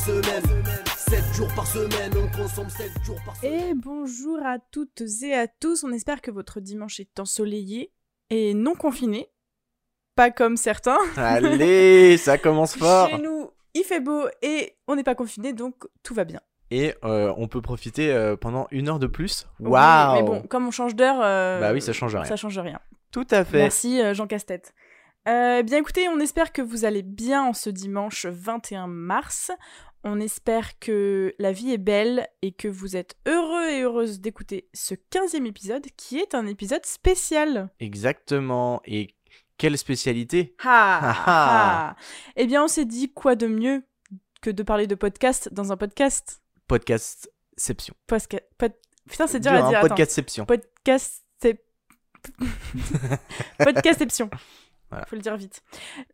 semaine. 7 jours par semaine, on consomme 7 jours par semaine. Et bonjour à toutes et à tous, on espère que votre dimanche est ensoleillé et non confiné. Pas comme certains. Allez, ça commence fort. Chez nous, il fait beau et on n'est pas confiné, donc tout va bien. Et euh, on peut profiter euh, pendant une heure de plus. Oui, Waouh Mais bon, comme on change d'heure, euh, Bah oui, ça change rien. Ça change rien. Tout à fait. Merci euh, Jean Casse-Tête. Euh, bien écoutez, on espère que vous allez bien en ce dimanche 21 mars. On espère que la vie est belle et que vous êtes heureux et heureuse d'écouter ce 15e épisode qui est un épisode spécial. Exactement. Et quelle spécialité Ha, Ah, ha. Eh bien, on s'est dit quoi de mieux que de parler de podcast dans un podcast? Podcastception. Posca- pod- Putain, c'est dur, Dur, à hein, dire. attends. Podcastception. Podcast. Podcastception. Voilà. Faut le dire vite.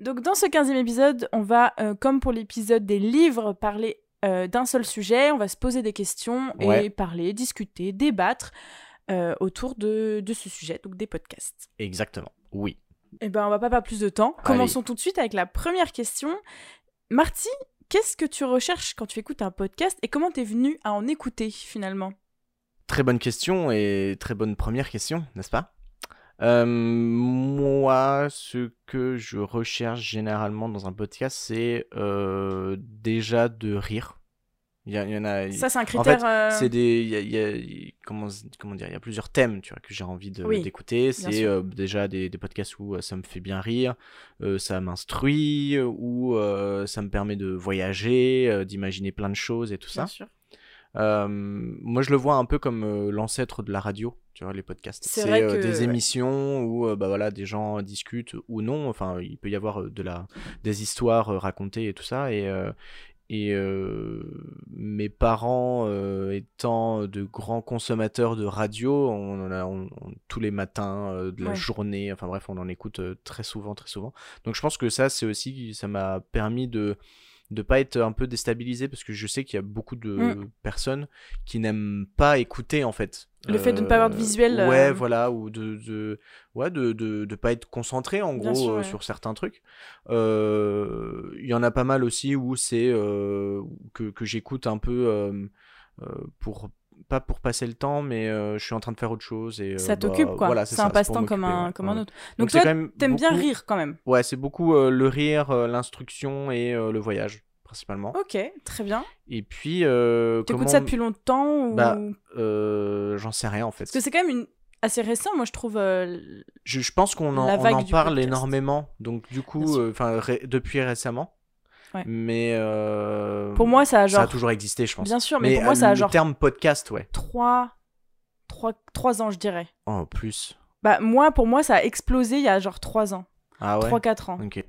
Donc, dans ce 15e épisode, on va, euh, comme pour l'épisode des livres, parler euh, d'un seul sujet. On va se poser des questions et Ouais. parler, discuter, débattre euh, autour de, de ce sujet, donc des podcasts. Exactement. Oui. Eh ben, on va pas perdre plus de temps. Commençons tout de suite avec la première question. Marty, qu'est-ce que tu recherches quand tu écoutes un podcast et comment t'es venu à en écouter finalement? Très bonne question et très bonne première question, n'est-ce pas? Euh, Moi, ce que je recherche généralement dans un podcast, c'est euh, déjà de rire. Il y, en a. Ça, c'est un en critère. fait, euh, c'est des. il y a- il y a- il- comment, comment dire Il y a plusieurs thèmes, tu vois, que j'ai envie Oui, d'écouter. C'est euh, déjà des, des podcasts où euh, ça me fait bien rire, ça m'instruit, ou ça me permet de voyager, d'imaginer plein de choses et tout ça. Bien sûr. Euh, moi, je le vois un peu comme euh, l'ancêtre de la radio, tu vois, les podcasts. C'est euh, que- des émissions où bah, voilà, des gens discutent ou non. Enfin, il peut y avoir de la, des histoires racontées et tout ça. Et, et mes parents étant de grands consommateurs de radio, on en a on- on- tous les matins de la Ouais. journée. Enfin bref, on en écoute très souvent, très souvent. Donc je pense que ça, c'est aussi, ça m'a permis de de pas être un peu déstabilisé parce que je sais qu'il y a beaucoup de Mm. personnes qui n'aiment pas écouter en fait. Le fait de ne pas avoir de visuel, euh, Ouais, voilà, ou de, de ouais de, de, de pas être concentré en Bien gros sûr, euh, sur certains trucs. Euh, Il y en a pas mal aussi où c'est euh, que, que j'écoute un peu euh, euh, pour pas pour passer le temps, mais euh, je suis en train de faire autre chose et euh, ça bah, t'occupe quoi. voilà, c'est un passe-temps comme un, ouais, comme un autre. Donc, c'est toi, t'aimes bien rire quand même. Ouais, c'est beaucoup euh, le rire, l'instruction et le voyage, principalement. Ok, très bien. Et puis, T'écoutes comment... ça depuis longtemps ou... Bah, J'en sais rien, en fait. Parce que c'est quand même une... assez récent, moi je trouve. euh, Je, je pense qu'on en, en parle podcast. énormément, donc du coup, euh, ré- depuis récemment. Ouais. Mais... euh, Pour moi, ça a genre. Ça a toujours existé, je pense. Bien sûr, mais, pour moi, euh, ça a le genre terme podcast, ouais. 3... 3... 3 ans, je dirais. Oh, plus. Bah, moi, pour moi, ça a explosé il y a genre 3 ans. Ah ouais? 3-4 ans. Ok.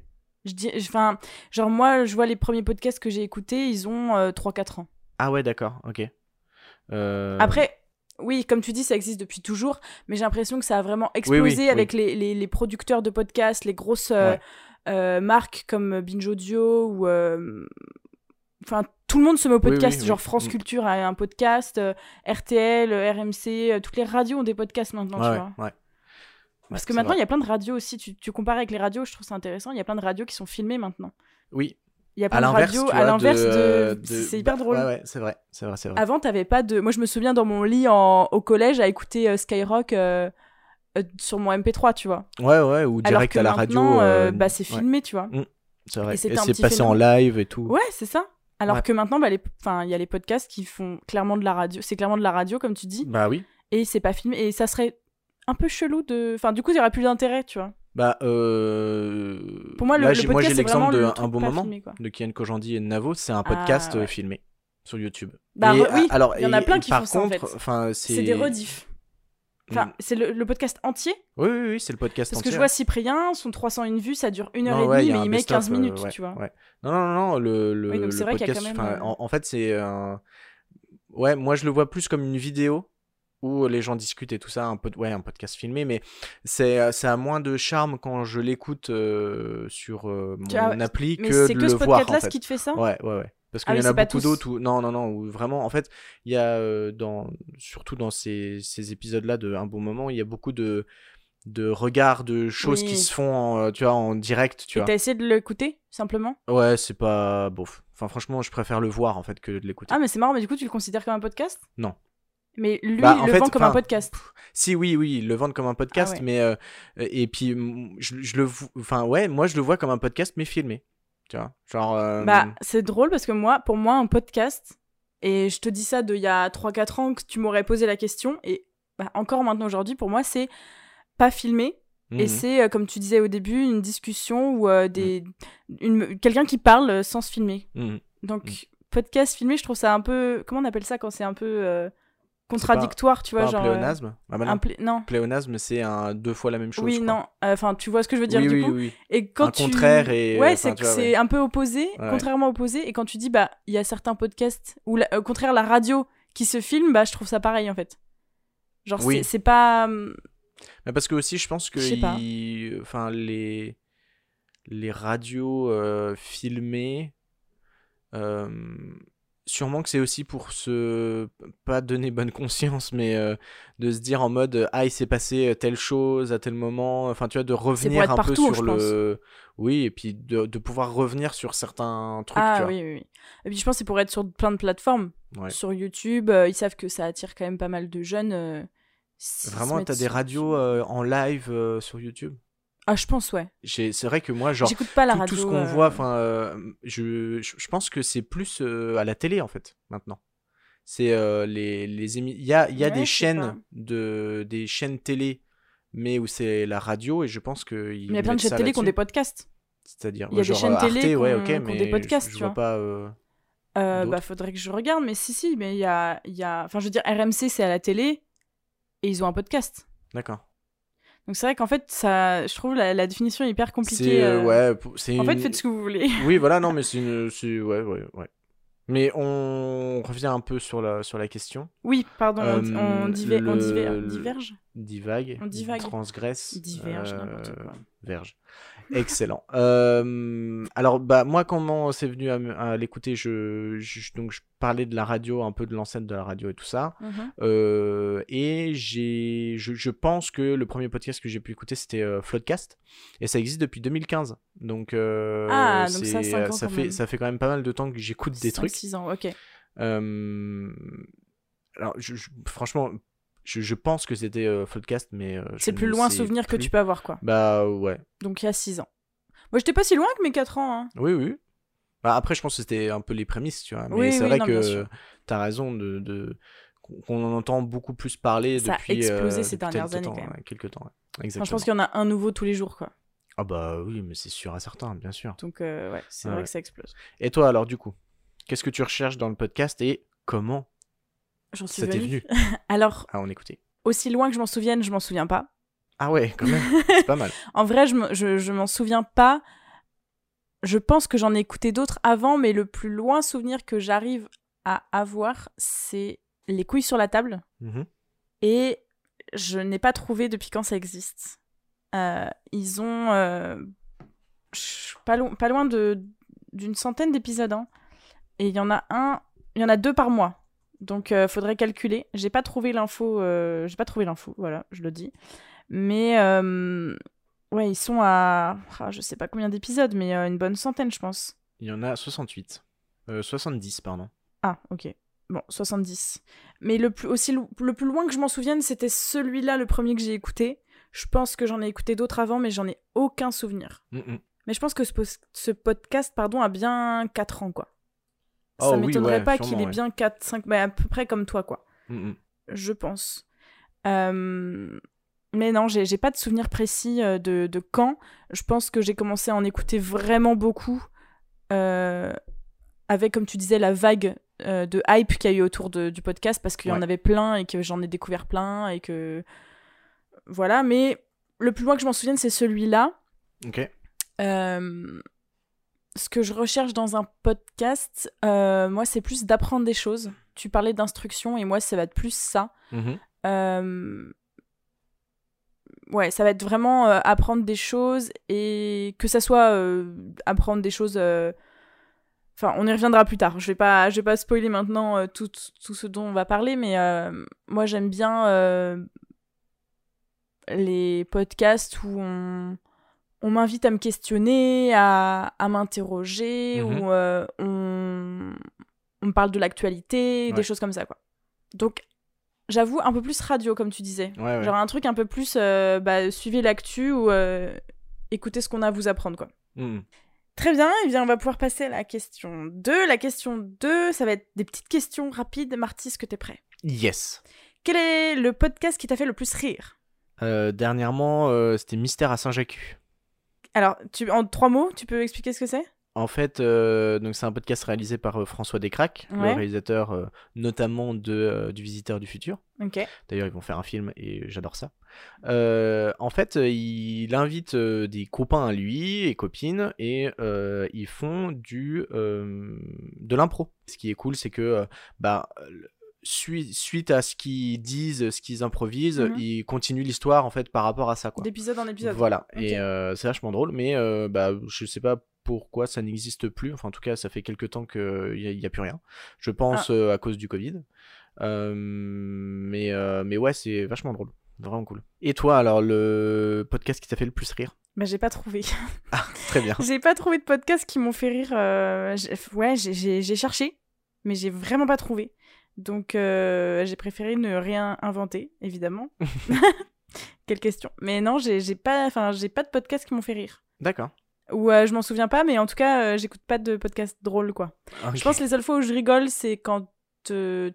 Je dis, enfin, genre moi, je vois les premiers podcasts que j'ai écoutés, ils ont euh, 3-4 ans. Ah ouais, d'accord, ok. Euh, Après, oui, comme tu dis, ça existe depuis toujours, mais j'ai l'impression que ça a vraiment explosé oui, oui. avec Les, les, les producteurs de podcasts, les grosses Ouais. Euh, marques comme Binge Audio ou. euh, Enfin, tout le monde se met au podcast. oui, genre oui. France Mm. Culture a un podcast, euh, RTL, RMC, toutes les radios ont des podcasts maintenant, ouais, tu vois. ouais. Parce que maintenant, il y a plein de radios aussi. Tu, tu compares avec les radios, je trouve ça intéressant. Il y a plein de radios qui sont filmées maintenant. Oui, Il y a à plein de radios à l'inverse de. C'est c'est hyper bah, drôle. Ouais, ouais, c'est vrai, c'est vrai, c'est vrai. Avant, t'avais pas de. Moi, je me souviens dans mon lit en... au collège à écouter euh, Skyrock euh, euh, sur mon MP3, tu vois. Ouais, ouais, ou direct que à la radio. euh, euh, bah, c'est ouais, filmé, tu vois. c'est vrai. et c'est passé en live et tout. Ouais, c'est ça. Alors Ouais. que maintenant, bah, les... enfin, il y a les podcasts qui font clairement de la radio. C'est clairement de la radio, comme tu dis, Bah oui. et c'est pas filmé. Et ça serait un peu chelou de. Enfin, du coup, il y aurait plus d'intérêt, tu vois. Bah, euh... Pour moi, le- là, le podcast, j'ai c'est l'exemple de le bon moment filmé, de Kian Kojandi et Navo. C'est un Ah, podcast euh, ouais. filmé sur YouTube. Bah, Et, oui, alors, il y en a plein qui font ça, en fait. C'est des rediffs. Enfin, Mm. c'est le, le podcast entier. Oui, oui, oui, c'est le podcast Parce que entier. je vois Cyprien, son 301 vues, ça dure une heure Non, et demie, mais il met best-of, 15 euh, minutes, ouais, tu vois. ouais. Non, non, non, le, le, Oui, donc c'est le vrai qu'il y a podcast, quand même, enfin, euh, en, en fait, c'est un... Ouais, moi, je le vois plus comme une vidéo où les gens discutent et tout ça, un, pod... ouais, un podcast filmé, mais c'est ça a moins de charme quand je l'écoute euh, sur euh, mon appli Mais que c'est de que le ce voir, podcast-là en fait. qui te fait ça? Ouais, ouais, ouais. Parce Ah qu'il oui, y en a beaucoup d'autres où... Non, non, non, où vraiment, en fait, il y a, euh, dans... surtout dans ces, ces épisodes-là de Un bon moment, il y a beaucoup de de regard de choses qui se font en, tu vois, en direct, tu Et t'as essayé de l'écouter, simplement? Ouais, c'est pas bof. Enfin, franchement, je préfère le voir en fait que de l'écouter. Ah, mais c'est marrant, mais du coup, tu le considères comme un podcast? Non. Mais lui, Bah, il le fait, vend comme un podcast. Si, oui, oui, ils le vendent comme un podcast, Ah ouais. mais. euh, et puis, je, je le. Enfin, ouais, moi, je le vois comme un podcast, mais filmé. Tu vois Genre. euh, Bah, c'est drôle parce que moi, pour moi, un podcast, et je te dis ça d'il y a 3-4 ans que tu m'aurais posé la question, et bah, encore maintenant aujourd'hui, pour moi, c'est pas filmé, et mhm. c'est, euh, comme tu disais au début, une discussion ou euh, des... une- quelqu'un qui parle sans se filmer. Mhm. Donc, podcast filmé, je trouve ça un peu. Comment on appelle ça quand c'est un peu euh, contradictoire, tu vois un genre, euh, pléonasme Ah bah non. un plé- Non. Pléonasme, c'est un, deux fois la même chose. oui, non. Euh, Enfin, tu vois ce que je veux dire oui, du oui, coup. oui. Et quand Un tu... contraire et, euh, Ouais, c'est ouais. un peu opposé, Ouais. contrairement opposé. Et quand tu dis, bah, il y a certains podcasts, ou la- au contraire, la radio qui se filme, bah, je trouve ça pareil en fait. Genre, c'est- pas. hum, Mais parce que aussi, je pense que il- enfin, les... les radios euh, filmées, euh, sûrement que c'est aussi pour se pas donner bonne conscience, mais euh, de se dire en mode ah il s'est passé telle chose à tel moment, enfin tu vois de revenir un peu sur le, oui et puis de, de pouvoir revenir sur certains trucs. tu Ah vois. oui, oui, oui. Et puis je pense que c'est pour être sur plein de plateformes. Ouais. Sur YouTube, euh, ils savent que ça attire quand même pas mal de jeunes. euh, se Vraiment, t'as des radios euh, en live euh, sur YouTube? Ah, je pense, ouais. C'est vrai que moi, genre, J'écoute pas la tout, radio. tout ce qu'on euh, voit, enfin, euh, je, je, pense que c'est plus euh, à la télé en fait maintenant. C'est les les émi- il y a y a Ouais, des pas. chaînes de des chaînes télé, mais où c'est la radio et je pense que Mais il y a plein de chaînes télé qui ont des podcasts. C'est-à-dire, il y a des genre, chaînes euh, télé Arte, ouais, ok, ont mais des podcasts, je, je tu vois pas. bah, faudrait que je regarde, mais si, si, mais il y a, il y a. Enfin, je veux dire, RMC, c'est à la télé et ils ont un podcast. D'accord. Donc c'est vrai qu'en fait, ça, je trouve la, la définition hyper compliquée. Euh, euh. ouais, pour- c'est En fait, faites ce que vous voulez. Oui, voilà, non, mais c'est une, c'est- ouais, ouais, ouais. Mais on revient un peu sur la sur la question. Oui, pardon, on, Euh, on, diver- on le- diver- le- diverge. Divague, On divague. transgresse, Diverge, euh, n'importe quoi. verge. Excellent. Euh, alors bah moi comment c'est venu à, l'écouter je, je- donc je parlais de la radio un peu de l'enceinte de la radio et tout ça Mhm. Euh, et j'ai je, je pense que le premier podcast que j'ai pu écouter c'était Floodcast et ça existe depuis 2015 donc Ah, donc ça, ans fait même. ça fait quand même pas mal de temps que j'écoute des trucs six ans, ok. alors, je- franchement, je, je pense que c'était euh, Floodcast, mais. euh, C'est le plus loin souvenir que tu peux avoir, quoi. Bah ouais. Donc il y a 6 ans. Moi, j'étais pas si loin que mes 4 ans. Hein. Oui, oui. Bah, après, je pense que c'était un peu les prémices, tu vois. Mais Oui, c'est oui, vrai non, que sûr. t'as raison de. de- qu'on- en entend beaucoup plus parler Ça a depuis. explosé euh, ces depuis dernières quelques années, temps, quand même. quelques temps, ouais. Enfin, Exactement. je pense qu'il y en a un nouveau tous les jours, quoi. Ah bah oui, mais c'est sûr à certains, bien sûr. Donc, euh, ouais, c'est vrai ouais. que ça explose. Et toi, alors, du coup, qu'est-ce que tu recherches dans le podcast et comment J'en suis venue. venu Alors, à en écouter aussi loin que je m'en souvienne, je m'en souviens pas. Ah ouais, quand même, c'est pas mal. En vrai, je, me- je, je m'en souviens pas. Je pense que j'en ai écouté d'autres avant, mais le plus loin souvenir que j'arrive à avoir, c'est Les couilles sur la table. Mhm. Et je n'ai pas trouvé depuis quand ça existe. Euh, ils ont euh, pas, lo- pas loin de d'une centaine d'épisodes. hein. Et il y en a un, il y en a deux par mois. Donc euh, faudrait calculer. J'ai pas trouvé l'info. euh, J'ai pas trouvé l'info. Voilà, je le dis. Mais euh, ouais, ils sont à, ah, je sais pas combien d'épisodes, mais une bonne centaine, je pense. Il y en a 68. Euh, 70, pardon. Ah, ok. Bon, 70. Mais le plus, aussi, le plus loin que je m'en souvienne, c'était celui-là, le premier que j'ai écouté. Je pense que j'en ai écouté d'autres avant, mais j'en ai aucun souvenir. Mhm. Mais je pense que ce, ce podcast, pardon, a bien 4 ans, quoi. Oh Ça oui, m'étonnerait ouais, pas qu'il ait ouais. bien 4, 5, bah, à peu près comme toi, quoi. Mhm. Je pense. Euh, Mais non, j'ai pas de souvenir précis euh, de, de quand. Je pense que j'ai commencé à en écouter vraiment beaucoup. euh, avec, comme tu disais, la vague euh, de hype qu'il y a eu autour de- du podcast, parce qu'il y en avait plein et que j'en ai découvert plein et que. Voilà, mais le plus loin que je m'en souvienne, c'est celui-là. Ok. Euh, ce que je recherche dans un podcast, euh, moi, c'est plus d'apprendre des choses. Tu parlais d'instruction et moi, ça va être plus ça. Mhm. Euh, Ouais, ça va être vraiment euh, apprendre des choses et que ça soit apprendre des choses. Enfin, on y reviendra plus tard. Je vais pas, je vais pas spoiler maintenant tout, tout ce dont on va parler, mais moi j'aime bien les podcasts où on, on m'invite à me questionner, à, à m'interroger, Mhm. où euh, on, on me parle de l'actualité, Ouais. des choses comme ça, quoi. Donc, j'avoue, un peu plus radio, comme tu disais. Ouais, ouais. Genre un truc un peu plus, euh, bah, suivez l'actu ou euh, écoutez ce qu'on a à vous apprendre, quoi. Mhm. Très bien, et bien on va pouvoir passer à la question 2. La question 2, ça va être des petites questions rapides. Marty, est-ce que t'es prêt? Yes. Quel est le podcast qui t'a fait le plus rire? Euh, dernièrement, c'était Mystère à Saint-Jacques. Alors, tu, en trois mots, tu peux expliquer ce que c'est? En fait, euh, donc c'est un podcast réalisé par euh, François Descraques, Ouais. le réalisateur euh, notamment de, du Visiteur du Futur. D'ailleurs, ils vont faire un film et j'adore ça. En fait, il invite des copains à lui et copines et ils font du de l'impro. Ce qui est cool, c'est que bah suite à ce qu'ils disent, ce qu'ils improvisent, Mhm. ils continuent l'histoire en fait par rapport à ça. D'épisode en épisode. Voilà, et euh, c'est vachement drôle, mais euh, bah, je sais pas pourquoi ça n'existe plus. Enfin, en tout cas, ça fait quelques temps qu'il n'y a, plus rien. Je pense Ah. euh, à cause du Covid. Mais, euh, mais ouais, c'est vachement drôle. Vraiment cool. Et toi, alors, le podcast qui t'a fait le plus rire? Bah, j'ai pas trouvé. Très bien. j'ai pas trouvé de podcast qui m'ont fait rire. euh, Ouais, j'ai cherché, mais j'ai vraiment pas trouvé. Donc, euh, j'ai préféré ne rien inventer, évidemment. Quelle question. Mais non, j'ai pas, j'ai pas de podcast qui m'ont fait rire. D'accord. Ou euh, je m'en souviens pas, mais en tout cas, euh, j'écoute pas de podcast drôle, quoi. Je pense que les seules fois où je rigole, c'est quand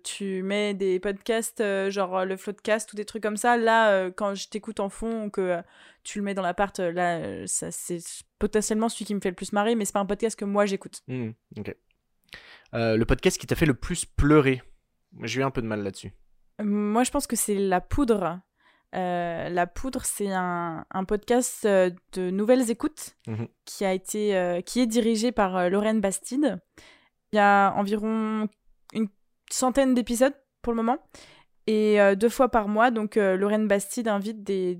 tu mets des podcasts, genre le Floodcast ou des trucs comme ça. Là, quand je t'écoute en fond ou que tu le mets dans l'appart, là, ça, c'est potentiellement celui qui me fait le plus marrer, mais c'est pas un podcast que moi j'écoute. Hmm, ok. Le podcast qui t'a fait le plus pleurer J'ai eu un peu de mal là-dessus. Moi, je pense que c'est La Poudre. Euh, la Poudre, c'est un, un podcast euh, de nouvelles écoutes Mhm. qui a été, euh, qui est dirigé par Lorraine Bastide. Il y a environ une centaine d'épisodes pour le moment et euh, deux fois par mois. Donc, Lorraine Bastide invite des,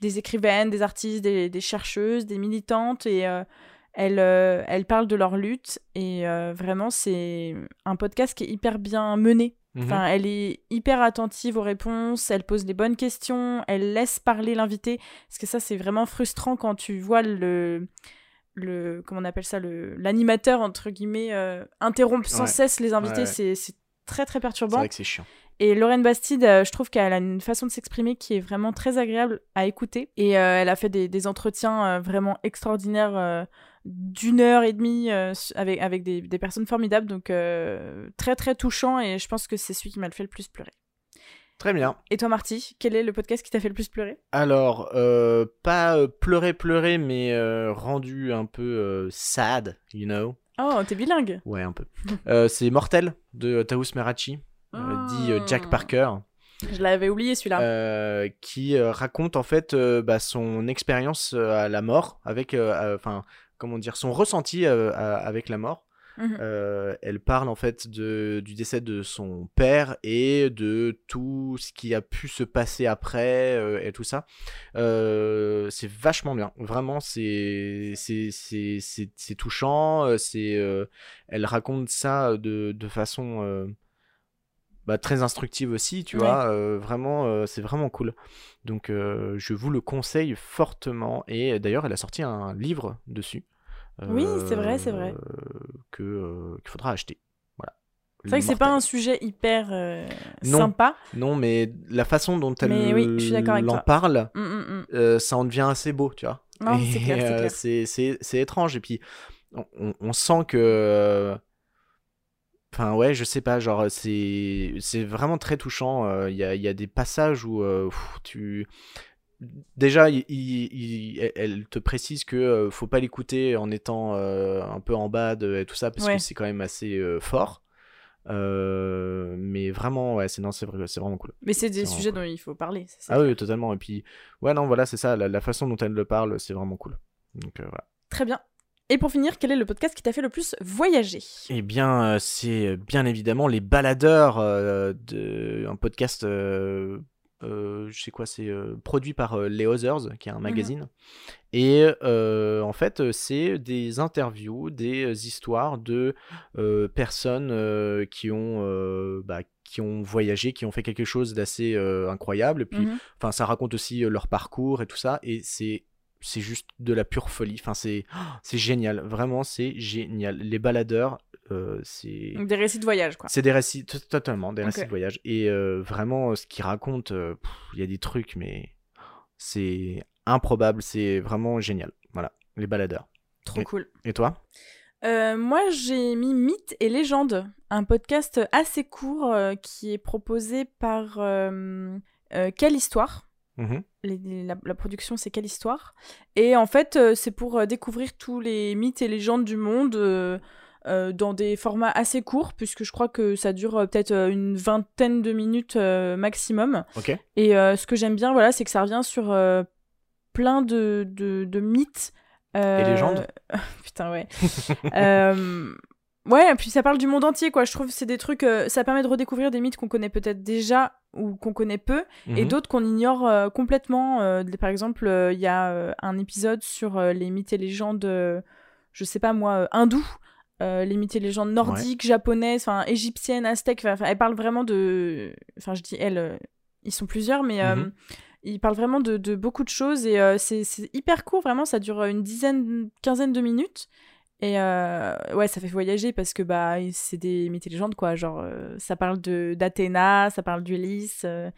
des écrivaines, des artistes, des, des chercheuses, des militantes et elle, elle parle de leur lutte. Et vraiment, c'est un podcast qui est hyper bien mené. Mhm. Enfin, elle est hyper attentive aux réponses, elle pose les bonnes questions, elle laisse parler l'invité. Parce que ça, c'est vraiment frustrant quand tu vois le. le comment on appelle ça le L'animateur, entre guillemets, euh, interrompre sans Ouais. cesse les invités. Ouais. C'est très, très C'est perturbant. vrai que c'est chiant. Et Lorraine Bastide, euh, je trouve qu'elle a une façon de s'exprimer qui est vraiment très agréable à écouter. Et euh, elle a fait des, des entretiens vraiment extraordinaires d'une heure et demie euh, avec, avec des, des personnes formidables. Donc euh, très très touchant et je pense que c'est celui qui m'a le fait le plus pleurer. Très bien. Et toi Marty, quel est le podcast qui t'a fait le plus pleurer? Alors, euh, pas pleurer, pleurer, mais rendu un peu sad, you know. Oh, t'es bilingue Ouais, un peu. C'est Mortel de Taous Merachi, dit euh, Jack Ah. Parker, Je l'avais oublié celui-là. euh, qui euh, raconte en fait euh, bah, son expérience à la mort, avec, enfin, comment dire, son ressenti euh, à- avec la mort. Mhm. Euh, elle parle en fait de, du décès de son père et de tout ce qui a pu se passer après euh, et tout ça. Euh, c'est vachement bien, vraiment c'est touchant. C'est elle raconte ça de de façon bah, très instructive aussi, tu Ouais. vois. vraiment, c'est vraiment cool. Donc je vous le conseille fortement. Et d'ailleurs, elle a sorti un livre dessus. Oui, c'est vrai, c'est vrai. euh, Que euh, qu'il faudra acheter. Voilà. C'est vrai que c'est pas un sujet hyper euh, Non. sympa. Non, mais la façon dont elle oui, en parle, Mm, mm, mm. ça en devient assez beau, tu vois. Non, c'est clair, c'est clair. c'est- c'est- c'est étrange. Et puis, on, sent que. Enfin, ouais, je sais pas, genre, c'est c'est vraiment très touchant. euh, Il y, a, y a des passages où euh, pff, tu. Déjà, il- il- il- elle te précise que euh, faut pas l'écouter en étant euh, un peu en bas de, et tout ça, parce Ouais. que c'est quand même assez euh, fort. Euh, mais vraiment, ouais, c'est vraiment cool. Mais c'est des sujets cool. dont il faut parler. ça, Ah clair. oui, totalement. Et puis, ouais, non, voilà, c'est ça. La, la façon dont elle le parle, c'est vraiment cool. Donc voilà. Très bien. Et pour finir, quel est le podcast qui t'a fait le plus voyager? Eh bien, c'est bien évidemment les baladeurs de un podcast. Euh, je sais quoi, c'est euh, produit par euh, Les Others, qui est un magazine. Et en fait, c'est des interviews, des histoires de personnes qui ont, bah, qui ont voyagé, qui ont fait quelque chose d'assez euh, incroyable. Et puis, Mhm. enfin, ça raconte aussi euh, leur parcours et tout ça. Et c'est c'est juste de la pure folie. Enfin, c'est c'est génial. Vraiment, c'est génial. Les baladeurs, euh, c'est Donc des récits de voyage, quoi. c'est des récits to- totalement des récits de voyage. Et euh, vraiment, euh, ce qu'ils racontent, euh, il y a des trucs, mais c'est improbable. C'est vraiment génial. Voilà, les baladeurs. Trop cool. Et toi? Euh, moi, j'ai mis Mythes et légendes, un podcast assez court euh, qui est proposé par euh, Quelle Histoire. Mhm. Les- la, la production, c'est Quelle Histoire? Et en fait, euh, c'est pour euh, découvrir tous les mythes et légendes du monde euh, dans des formats assez courts, puisque je crois que ça dure euh, peut-être euh, une vingtaine de minutes maximum. Et ce que j'aime bien, voilà, c'est que ça revient sur plein de, de, de mythes. Et légendes Putain, ouais. Ouais, et puis ça parle du monde entier, quoi. Je trouve que c'est des trucs. euh, ça permet de redécouvrir des mythes qu'on connaît peut-être déjà ou qu'on connaît peu, et Mhm. d'autres qu'on ignore euh, complètement. Euh, par exemple, il y a un épisode sur les mythes et légendes, je sais pas moi, hindous. les mythes et légendes nordiques, japonaises, enfin égyptiennes, aztèques. Enfin, elle parle vraiment de. Enfin, je dis elle, ils sont plusieurs, mais euh, Mhm. ils parlent vraiment de, de beaucoup de choses et c'est hyper court, vraiment. Ça dure une dizaine, quinzaine de minutes. Et euh, ouais, ça fait voyager parce que bah c'est des mythes et légendes quoi. Genre euh, ça parle d'Athéna, ça parle d'Ulysse, euh,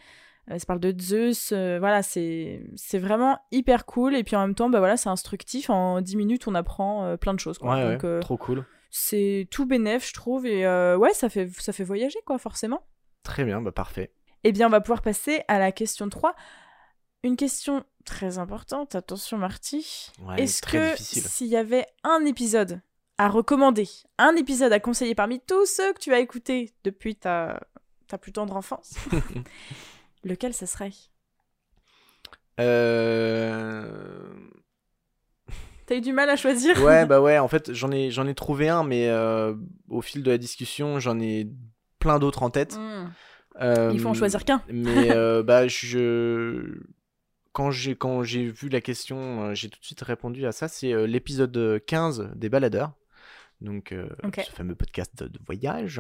ça parle de Zeus. voilà, c'est vraiment hyper cool. Et puis en même temps, bah voilà, c'est instructif. En 10 minutes, on apprend plein de choses quoi. Ouais, Donc ouais, trop cool. c'est tout bénef, je trouve. Et ouais, ça fait ça fait voyager quoi, forcément. Très bien, bah parfait. Eh bien, on va pouvoir passer à la question 3. Une question très importante. Attention, Marty. Ouais, Est-ce que s'il y avait un épisode à recommander, un épisode à conseiller parmi tous ceux que tu as écoutés depuis ta, ta plus tendre enfance, lequel ça serait? Euh... T'as eu du mal à choisir? Ouais, bah ouais, en fait, j'en ai, j'en ai trouvé un, mais euh, au fil de la discussion, j'en ai plein d'autres en tête. Hmm. Euh, Il faut en choisir qu'un. Mais bah, je... quand j'ai quand j'ai vu la question, euh, j'ai tout de suite répondu à ça. C'est euh, l'épisode 15 des Baladeurs. Donc, euh, ce fameux podcast de voyage,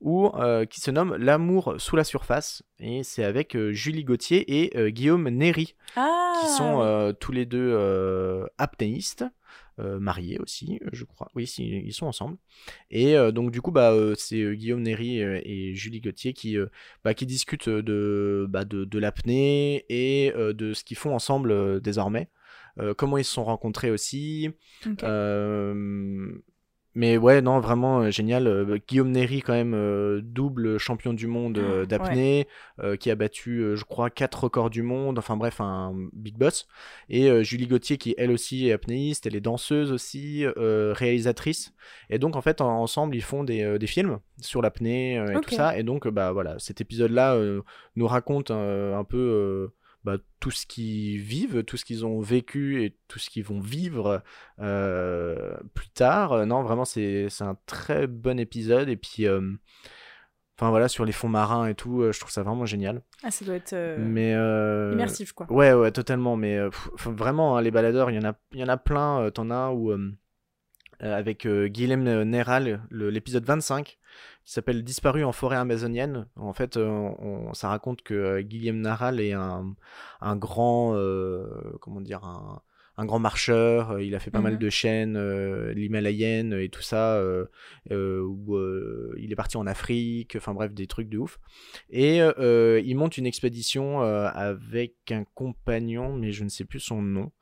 où, euh, qui se nomme L'amour sous la surface. Et c'est avec euh, Julie Gauthier et euh, Guillaume Néry, Ah qui sont oui. euh, tous les deux euh, apnéistes, euh, mariés aussi, euh, je crois. Oui, si, ils sont ensemble. Et euh, donc, du coup, bah, euh, c'est euh, Guillaume Néry euh, et Julie Gauthier qui, euh, bah, qui discutent de, bah, de, de l'apnée et euh, de ce qu'ils font ensemble euh, désormais. Euh, comment ils se sont rencontrés aussi. Mais ouais, non, vraiment euh, génial. Euh, Guillaume Néry, quand même, euh, double champion du monde Ah, d'apnée, qui a battu, je crois, quatre records du monde. Enfin bref, un big boss. Et Julie Gauthier, qui elle aussi est apnéiste, elle est danseuse aussi, réalisatrice. Et donc, en fait, en- ensemble, ils font des, des films sur l'apnée et tout ça. Et donc, bah voilà, cet épisode-là nous raconte un peu. Bah, tout ce qu'ils vivent, tout ce qu'ils ont vécu et tout ce qu'ils vont vivre euh, plus tard. Euh, Non, vraiment, c'est un très bon épisode. Et puis, euh, enfin voilà, sur les fonds marins et tout, je trouve ça vraiment génial. Ah, ça doit être euh, Mais immersif, quoi. Ouais, ouais, totalement. Mais pff, vraiment, hein, les baladeurs, il y en a, y en a plein. T'en as où, avec Guilhem Néral, l'épisode 25, qui s'appelle Disparu en forêt amazonienne. En fait, euh, on- ça raconte que euh, Guilhem Néral est un, un grand, euh, comment dire, un, un grand marcheur. Il a fait pas mal Mhm. de chaînes, euh, l'Himalayenne et tout ça. euh, où il est parti en Afrique. Enfin bref, des trucs de ouf. Et il monte une expédition avec un compagnon, mais je ne sais plus son nom.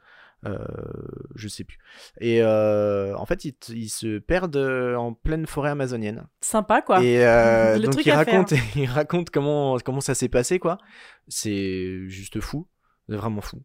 Je sais plus. Et euh, en fait, ils, ils se perdent euh, en pleine forêt amazonienne. Sympa, quoi. Et euh, Le donc truc il à faire. raconte, il raconte comment comment ça s'est passé quoi. C'est juste fou, c'est vraiment fou.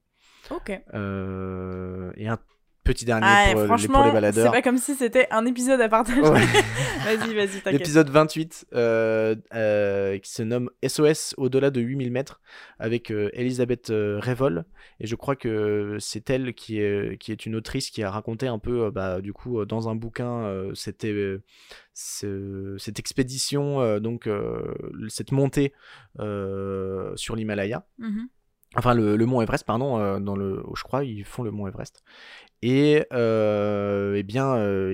Ok. Et un petit dernier Ah, pour, euh, les- pour les c'est baladeurs. pas comme si c'était un épisode à partager. Ouais. vas-y, vas-y, t'inquiète. L'épisode 28 euh, euh, qui se nomme SOS au-delà de 8000 mètres avec euh, Elisabeth Révol et je crois que c'est elle qui est, qui est une autrice qui a raconté un peu bah, du coup dans un bouquin c'était ce- cette expédition donc cette montée sur l'Himalaya Mhm. enfin le, le mont Everest pardon dans le je crois ils font le mont Everest et euh, eh bien euh,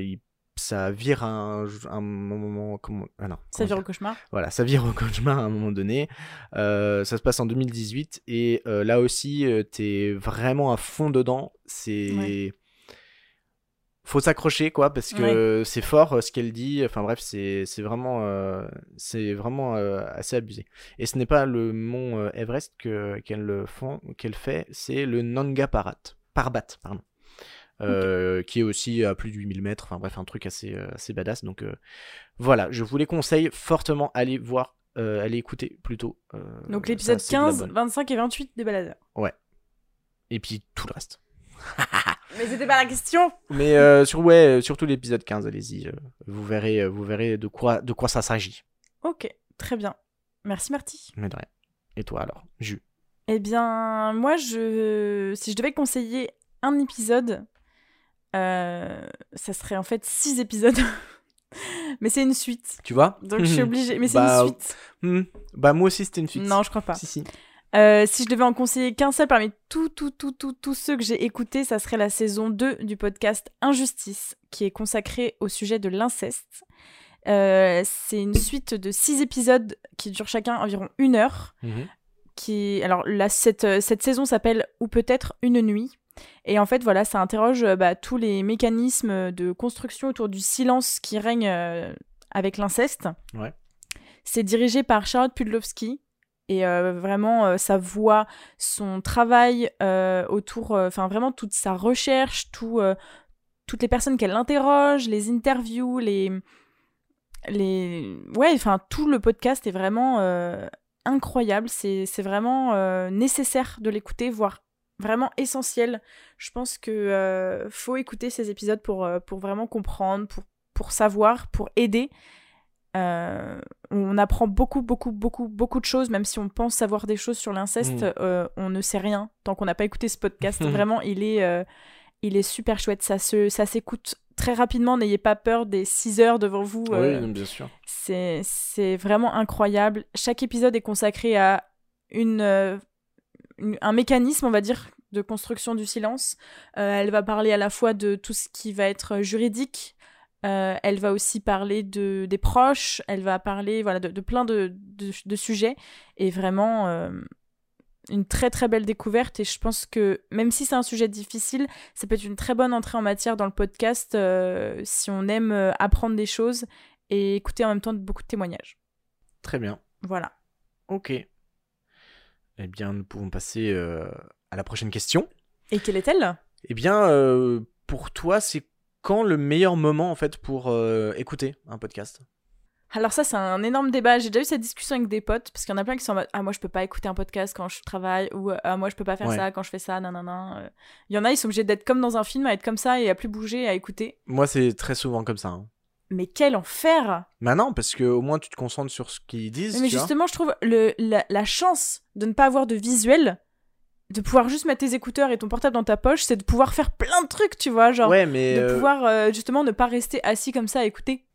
ça vire à un, un moment. Comment, ah non, Ça vire au cauchemar. Voilà, ça vire au cauchemar à un moment donné. Euh, ça se passe en 2018 et euh, là aussi, euh, t'es vraiment à fond dedans. C'est. Ouais. Faut s'accrocher quoi parce que c'est fort ce qu'elle dit. Enfin bref, c'est vraiment c'est vraiment assez abusé. Et ce n'est pas le mont Everest que qu'elle font qu'elle fait, c'est le Nanga Parbat. Parbat, pardon. Euh, qui est aussi à plus de 8000 mètres, enfin bref, un truc assez, euh, assez badass. Donc euh, voilà, je vous les conseille fortement, allez voir, allez écouter plutôt. Donc l'épisode c'est de la 15, bonne. 25 et 28 des baladeurs. Et puis tout le reste. Mais c'était pas la question Mais euh, sur, ouais, surtout l'épisode 15, allez-y, euh, vous verrez, vous verrez de quoi, de quoi ça s'agit. Ok, très bien. Merci Marty. Mais de rien. Et toi alors, Jus Eh bien, moi, je... si je devais conseiller un épisode, euh, ça serait en fait six épisodes. Mais c'est une suite. Tu vois? Donc je suis obligée. Mais c'est Bah, une suite. Hmm. Bah moi aussi c'était une suite. Non, je crois pas. Si, si. Euh, si je devais en conseiller qu'un seul parmi tous, tous, tous, tous, tous ceux que j'ai écoutés, ça serait la saison 2 du podcast Injustice, qui est consacrée au sujet de l'inceste. Euh, c'est une suite de six épisodes qui durent chacun environ une heure. Mhm. qui alors là cette, cette saison s'appelle ou peut-être une nuit et en fait voilà ça interroge euh, bah, tous les mécanismes de construction autour du silence qui règne euh, avec l'inceste. Ouais. c'est dirigé par Charlotte Pudlowski. Et euh, vraiment euh, sa voix son travail autour enfin vraiment toute sa recherche tout toutes les personnes qu'elle interroge les interviews les les ouais enfin tout le podcast est vraiment incroyable. C'est c'est vraiment nécessaire de l'écouter voire vraiment essentiel je pense que euh, faut écouter ces épisodes pour euh, pour vraiment comprendre pour pour savoir pour aider Euh, on apprend beaucoup beaucoup beaucoup beaucoup de choses même si on pense savoir des choses sur l'inceste Mm. euh, on ne sait rien tant qu'on n'a pas écouté ce podcast vraiment il est il est super chouette ça se ça s'écoute très rapidement n'ayez pas peur des 6 heures devant vous Oui, bien sûr. c'est c'est vraiment incroyable. Chaque épisode est consacré à une- un mécanisme, on va dire, de construction du silence. Euh, elle va parler à la fois de tout ce qui va être juridique. euh, elle va aussi parler de, des proches. Elle va parler voilà, de, de plein de, de, de sujets. Et vraiment, euh, une très très belle découverte. Et je pense que même si c'est un sujet difficile, ça peut être une très bonne entrée en matière dans le podcast euh, si on aime apprendre des choses et écouter en même temps beaucoup de témoignages. Très bien. Voilà. Ok. Eh bien, nous pouvons passer euh, à la prochaine question. Et quelle est-elle? Eh bien, euh, pour toi, c'est quand le meilleur moment en fait pour euh, écouter un podcast? Alors ça, c'est un énorme débat. J'ai déjà eu cette discussion avec des potes, parce qu'il y en a plein qui sont en mode « Ah, moi, je peux pas écouter un podcast quand je travaille », ou « Ah, moi, je peux pas faire Ouais. ça quand je fais ça, nanana. Euh, Il y en a, ils sont obligés d'être comme dans un film, à être comme ça et à plus bouger, à écouter. Moi, c'est très souvent comme ça. hein. Mais quel enfer Bah non, parce que au moins tu te concentres sur ce qu'ils disent. Mais tu vois. justement, je trouve le, la, la chance de ne pas avoir de visuel, de pouvoir juste mettre tes écouteurs et ton portable dans ta poche, c'est de pouvoir faire plein de trucs, tu vois, genre Ouais, mais de euh, pouvoir euh, justement ne pas rester assis comme ça à écouter.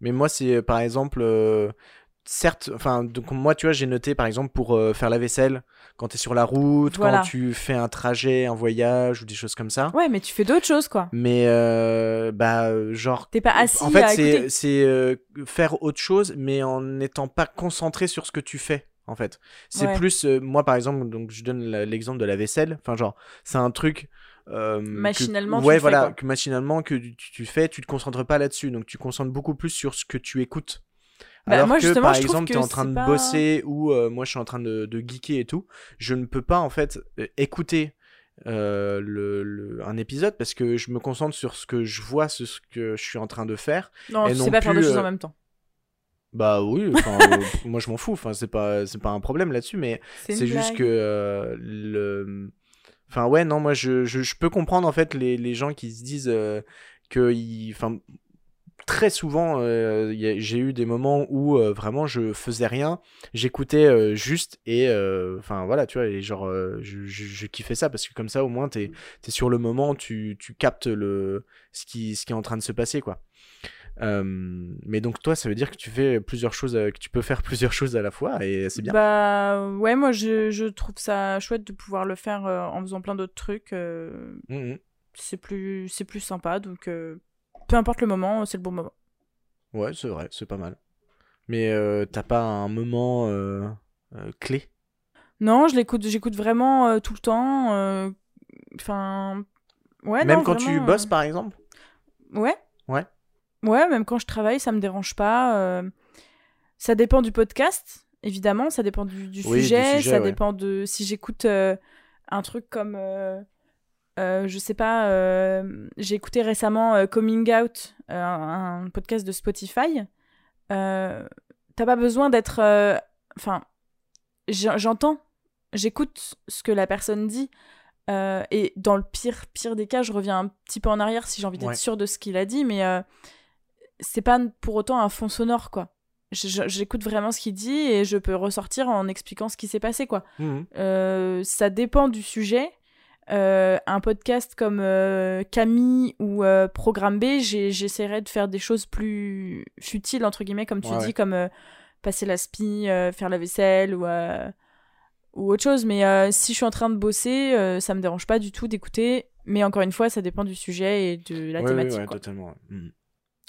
Mais moi, c'est euh, par exemple, euh, certes, enfin, donc moi, tu vois, j'ai noté par exemple pour euh, faire la vaisselle, quand tu es sur la route, Voilà. quand tu fais un trajet, un voyage ou des choses comme ça. Ouais, mais tu fais d'autres choses, quoi. Mais euh, bah, euh, genre. T'es pas assis en fait, c'est euh, faire autre chose, mais en n'étant pas concentré sur ce que tu fais. En fait, c'est Ouais. plus euh, moi par exemple, donc je donne l'exemple de la vaisselle. Enfin, genre, c'est un truc euh, que- Machinalement, tu ouais, le voilà, que machinalement que tu, tu fais, tu te concentres pas là-dessus, donc tu concentres beaucoup plus sur ce que tu écoutes. Bah, Alors moi, que par je exemple, tu es en train de pas- bosser ou euh, moi je suis en train de, de geeker et tout, je ne peux pas en fait euh, écouter euh, le, le- un épisode parce que je me concentre sur ce que je vois, sur ce que je suis en train de faire. Non, et tu non sais pas faire deux plus, choses en même temps. Bah oui, euh, moi je m'en fous, enfin c'est pas c'est pas un problème là-dessus, mais c'est juste que euh, le enfin ouais non moi je, je, je peux comprendre en fait les, les gens qui se disent euh, que enfin très souvent euh, j'ai eu des moments où euh, vraiment je faisais rien j'écoutais euh, juste et enfin voilà tu vois et genre je, je, je kiffais ça parce que comme ça au moins t'es es sur le moment tu, tu captes le ce qui ce qui est en train de se passer quoi mais donc toi ça veut dire que tu fais plusieurs choses que tu peux faire plusieurs choses à la fois et c'est bien Bah ouais, moi je, je trouve ça chouette de pouvoir le faire en faisant plein d'autres trucs. Mhm. c'est plus c'est plus sympa donc peu importe le moment, c'est le bon moment. Ouais, c'est vrai, c'est pas mal. Mais euh, t'as pas un moment euh, euh, clé? Non, je l'écoute, j'écoute vraiment tout le temps. Enfin, ouais. Même non, quand tu bosses, par exemple? Ouais. Ouais. Ouais, même quand je travaille, ça me dérange pas. Ça dépend du podcast, évidemment. Ça dépend du, du Oui, du sujet. ça ouais. dépend de si j'écoute un truc comme. Euh, je sais pas. euh, J'ai écouté récemment euh, Coming Out, un, podcast de Spotify. T'as pas besoin d'être. Enfin, j'en- j'entends, j'écoute ce que la personne dit. et dans le pire, pire des cas, je reviens un petit peu en arrière si j'ai envie d'être Ouais. sûre de ce qu'il a dit, mais c'est pas pour autant un fond sonore, quoi. J'écoute vraiment ce qu'il dit et je peux ressortir en expliquant ce qui s'est passé, quoi. Euh, ça dépend du sujet. Euh, un podcast comme euh, Camille ou euh, Programme B, j'essaierai de faire des choses plus futiles, entre guillemets, comme tu Ouais, dis, ouais. comme euh, passer la spie, faire la vaisselle ou, ou autre chose. Mais si je suis en train de bosser, ça me dérange pas du tout d'écouter. Mais encore une fois, ça dépend du sujet et de la Ouais, thématique. quoi. totalement. Mhm.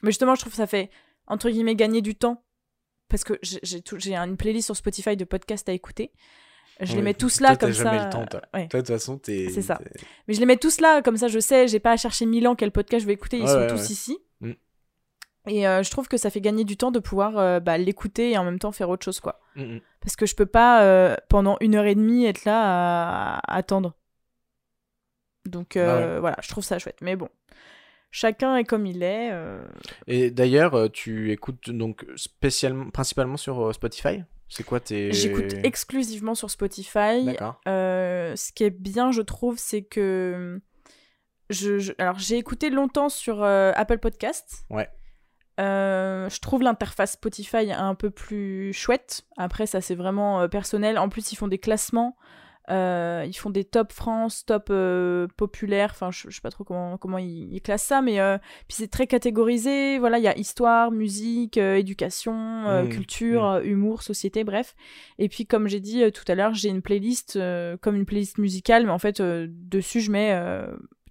Mais justement, je trouve que ça fait, entre guillemets, gagner du temps. Parce que j'ai une playlist sur Spotify de podcasts à écouter. Je les Ouais. mets tous là comme jamais ça. le temps, toi. Ouais. Toi, de toute façon, t'es. C'est ça. Mais je les mets tous là, comme ça je sais, j'ai pas à chercher mille ans quel podcast je vais écouter, ils Ouais, sont ouais, tous ici. Mm. Et euh, je trouve que ça fait gagner du temps de pouvoir euh, bah, l'écouter et en même temps faire autre chose, quoi. Mhm. Parce que je peux pas, euh, pendant une heure et demie, être là à, à attendre. Donc euh, voilà, je trouve ça chouette. Mais bon, chacun est comme il est. Et d'ailleurs, tu écoutes donc spécialement, principalement sur Spotify? C'est quoi tes. J'écoute exclusivement sur Spotify. D'accord. Euh, ce qui est bien, je trouve, c'est que. Je, je- alors, j'ai écouté longtemps sur euh, Apple Podcast. Ouais. Euh, je trouve l'interface Spotify un peu plus chouette. Après, ça, c'est vraiment euh, personnel. En plus, ils font des classements. Euh, ils font des top France, top euh, populaire. Enfin, je, je sais pas trop comment, comment ils, ils classent ça, mais euh, puis c'est très catégorisé. Voilà, il y a histoire, musique, euh, éducation, Mmh, culture, euh, humour, société, bref. Et puis, comme j'ai dit tout à l'heure, j'ai une playlist comme une playlist musicale, mais en fait, dessus, je mets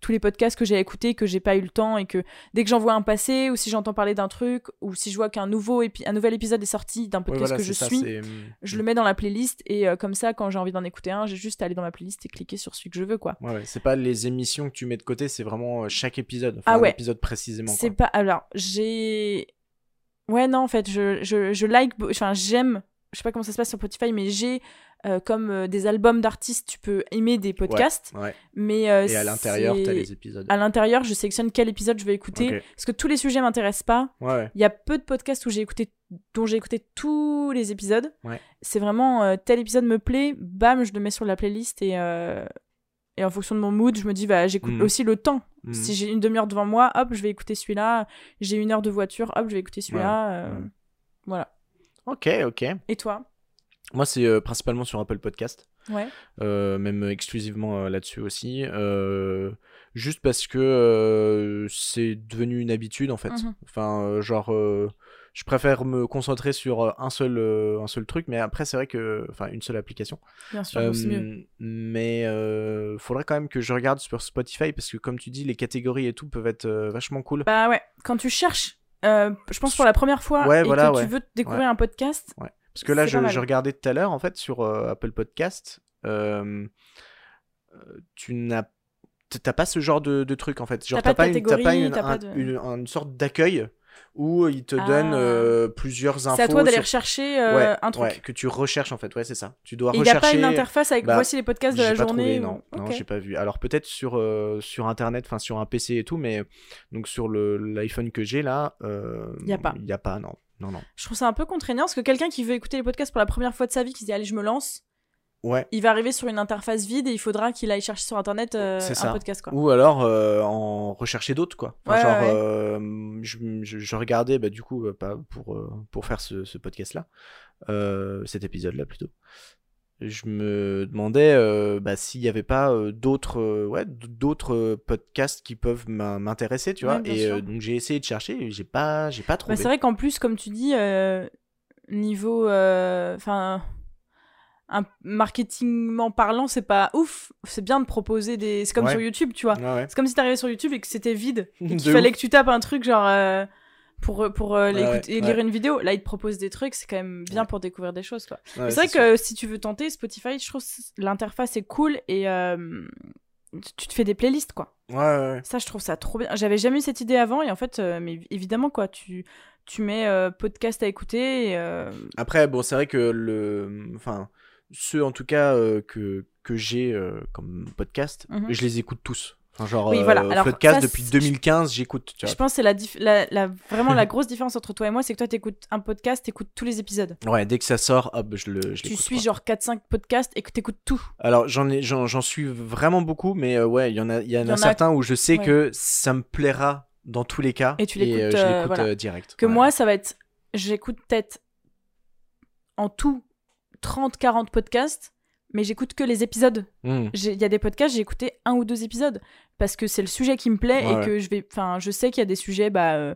tous les podcasts que j'ai écoutés, que j'ai pas eu le temps, et que dès que j'en vois un passer, ou si j'entends parler d'un truc, ou si je vois qu'un nouveau épi- un nouvel épisode est sorti d'un Ouais, podcast voilà, que je ça, suis, c'est- je le mets dans la playlist, et euh, comme ça, quand j'ai envie d'en écouter un, j'ai juste à aller dans ma playlist et cliquer sur celui que je veux, quoi. Ouais, ouais, c'est pas les émissions que tu mets de côté, c'est vraiment euh, chaque épisode. Enfin, Ah ouais. épisode précisément. C'est pas. Alors, j'ai. Ouais, non, en fait, je, je, je like. Enfin, j'aime. Je sais pas comment ça se passe sur Spotify, mais j'ai euh, comme euh, des albums d'artistes, tu peux aimer des podcasts. Ouais. Mais. euh, Et à l'intérieur, t'as c'est- les épisodes. À l'intérieur, je sélectionne quel épisode je vais écouter. Parce que tous les sujets m'intéressent pas. Ouais. Il y a peu de podcasts où j'ai écouté, dont j'ai écouté tous les épisodes. C'est vraiment euh, tel épisode me plaît, bam, je le mets sur la playlist et, et en fonction de mon mood, je me dis, bah, j'écoute Mhm. aussi le temps. Mhm. Si j'ai une demi-heure devant moi, hop, je vais écouter celui-là. J'ai une heure de voiture, hop, je vais écouter celui-là. Voilà. Ok, ok. Et toi? Moi, c'est euh, principalement sur Apple Podcast. Ouais. euh, même exclusivement euh, là-dessus aussi. juste parce que c'est devenu une habitude en fait. Mhm. Enfin, genre, je préfère me concentrer sur un seul, un seul truc, mais après, c'est vrai que. Enfin, une seule application. Bien sûr, c'est mieux. Mais euh, faudrait quand même que je regarde sur Spotify parce que, comme tu dis, les catégories et tout peuvent être vachement cool. Bah ouais, quand tu cherches, je pense pour la première fois, Ouais, et voilà, que ouais. tu veux découvrir un podcast, Parce que là, je, regardais tout à l'heure, en fait, sur euh, Apple Podcast, euh, euh, tu n'as t'as pas ce genre de, de truc en fait. Genre T'as pas pas, une, pas une, pas de- une- une sorte d'accueil où il te Ah. donne euh, plusieurs infos. c'est à toi d'aller sur- rechercher euh, ouais, un truc. ouais, que tu recherches en fait. Ouais, c'est ça. Tu dois il n'y a pas une interface avec bah, voici les podcasts de la pas journée trouvé, ou- non, non, Ok. j'ai pas vu. Alors peut-être sur euh, sur internet, enfin sur un PC et tout, mais donc sur l'iPhone que j'ai là, euh, Y a pas. Il y a pas, non, non, non. Je trouve ça un peu contraignant parce que quelqu'un qui veut écouter les podcasts pour la première fois de sa vie, qui se dit allez, je me lance, Ouais. il va arriver sur une interface vide et il faudra qu'il aille chercher sur internet euh, un ça. podcast quoi. Ou alors euh, en rechercher d'autres quoi. Enfin, Ouais, genre ouais, euh, je, je- je regardais bah, du coup pas pour pour faire ce, ce podcast là, cet épisode là plutôt. Je me demandais euh, bah, s'il n'y avait pas euh, d'autres euh, ouais, d'autres podcasts qui peuvent m'in- m'intéresser, tu vois. Et donc j'ai essayé de chercher, et j'ai pas j'ai pas Bah, trouvé. c'est vrai qu'en plus, comme tu dis, niveau. Enfin. un marketingment parlant, c'est pas ouf. C'est bien de proposer des. C'est comme Ouais. sur YouTube, tu vois. Ouais. C'est comme si t'arrivais sur YouTube et que c'était vide. Et qu'il fallait ouf. que tu tapes un truc genre. Euh, pour, pour euh, Ouais, l'écouter- ouais. lire une vidéo, là ils te proposent des trucs, c'est quand même bien pour découvrir des choses. Quoi. C'est vrai que si tu veux tenter Spotify, je trouve l'interface est cool et euh, tu te fais des playlists quoi. Ça, je trouve ça trop bien. J'avais jamais eu cette idée avant et en fait, euh, mais évidemment quoi, tu, tu mets euh, podcast à écouter et, euh, Après, bon, c'est vrai que le. Enfin, ceux en tout cas euh, que, que j'ai euh, comme podcast, Mhm. je les écoute tous. Enfin, genre, Oui, voilà. euh, Alors, podcast ça, depuis c'est- 2015, j'écoute. Je pense que c'est la, dif- la, la- vraiment la grosse différence entre toi et moi, c'est que toi t'écoutes un podcast, t'écoutes tous les épisodes. Ouais, dès que ça sort, hop, je le. Je Tu suis genre 4-5 podcasts et que t'écoutes tout. Alors, j'en suis vraiment beaucoup, mais euh, ouais, il y en a, y en y a en a- certains où je sais ouais. que ça me plaira dans tous les cas. Et tu euh, l'écoutes, je euh, l'écoute voilà. euh, direct. Que Ouais. moi, ça va être. J'écoute peut-être en tout 30-40 podcasts, mais j'écoute que les épisodes. Hmm. Il y a des podcasts, j'ai écouté un ou deux épisodes parce que c'est le sujet qui me plaît Ouais, et que je vais. Enfin, je sais qu'il y a des sujets, bah, euh,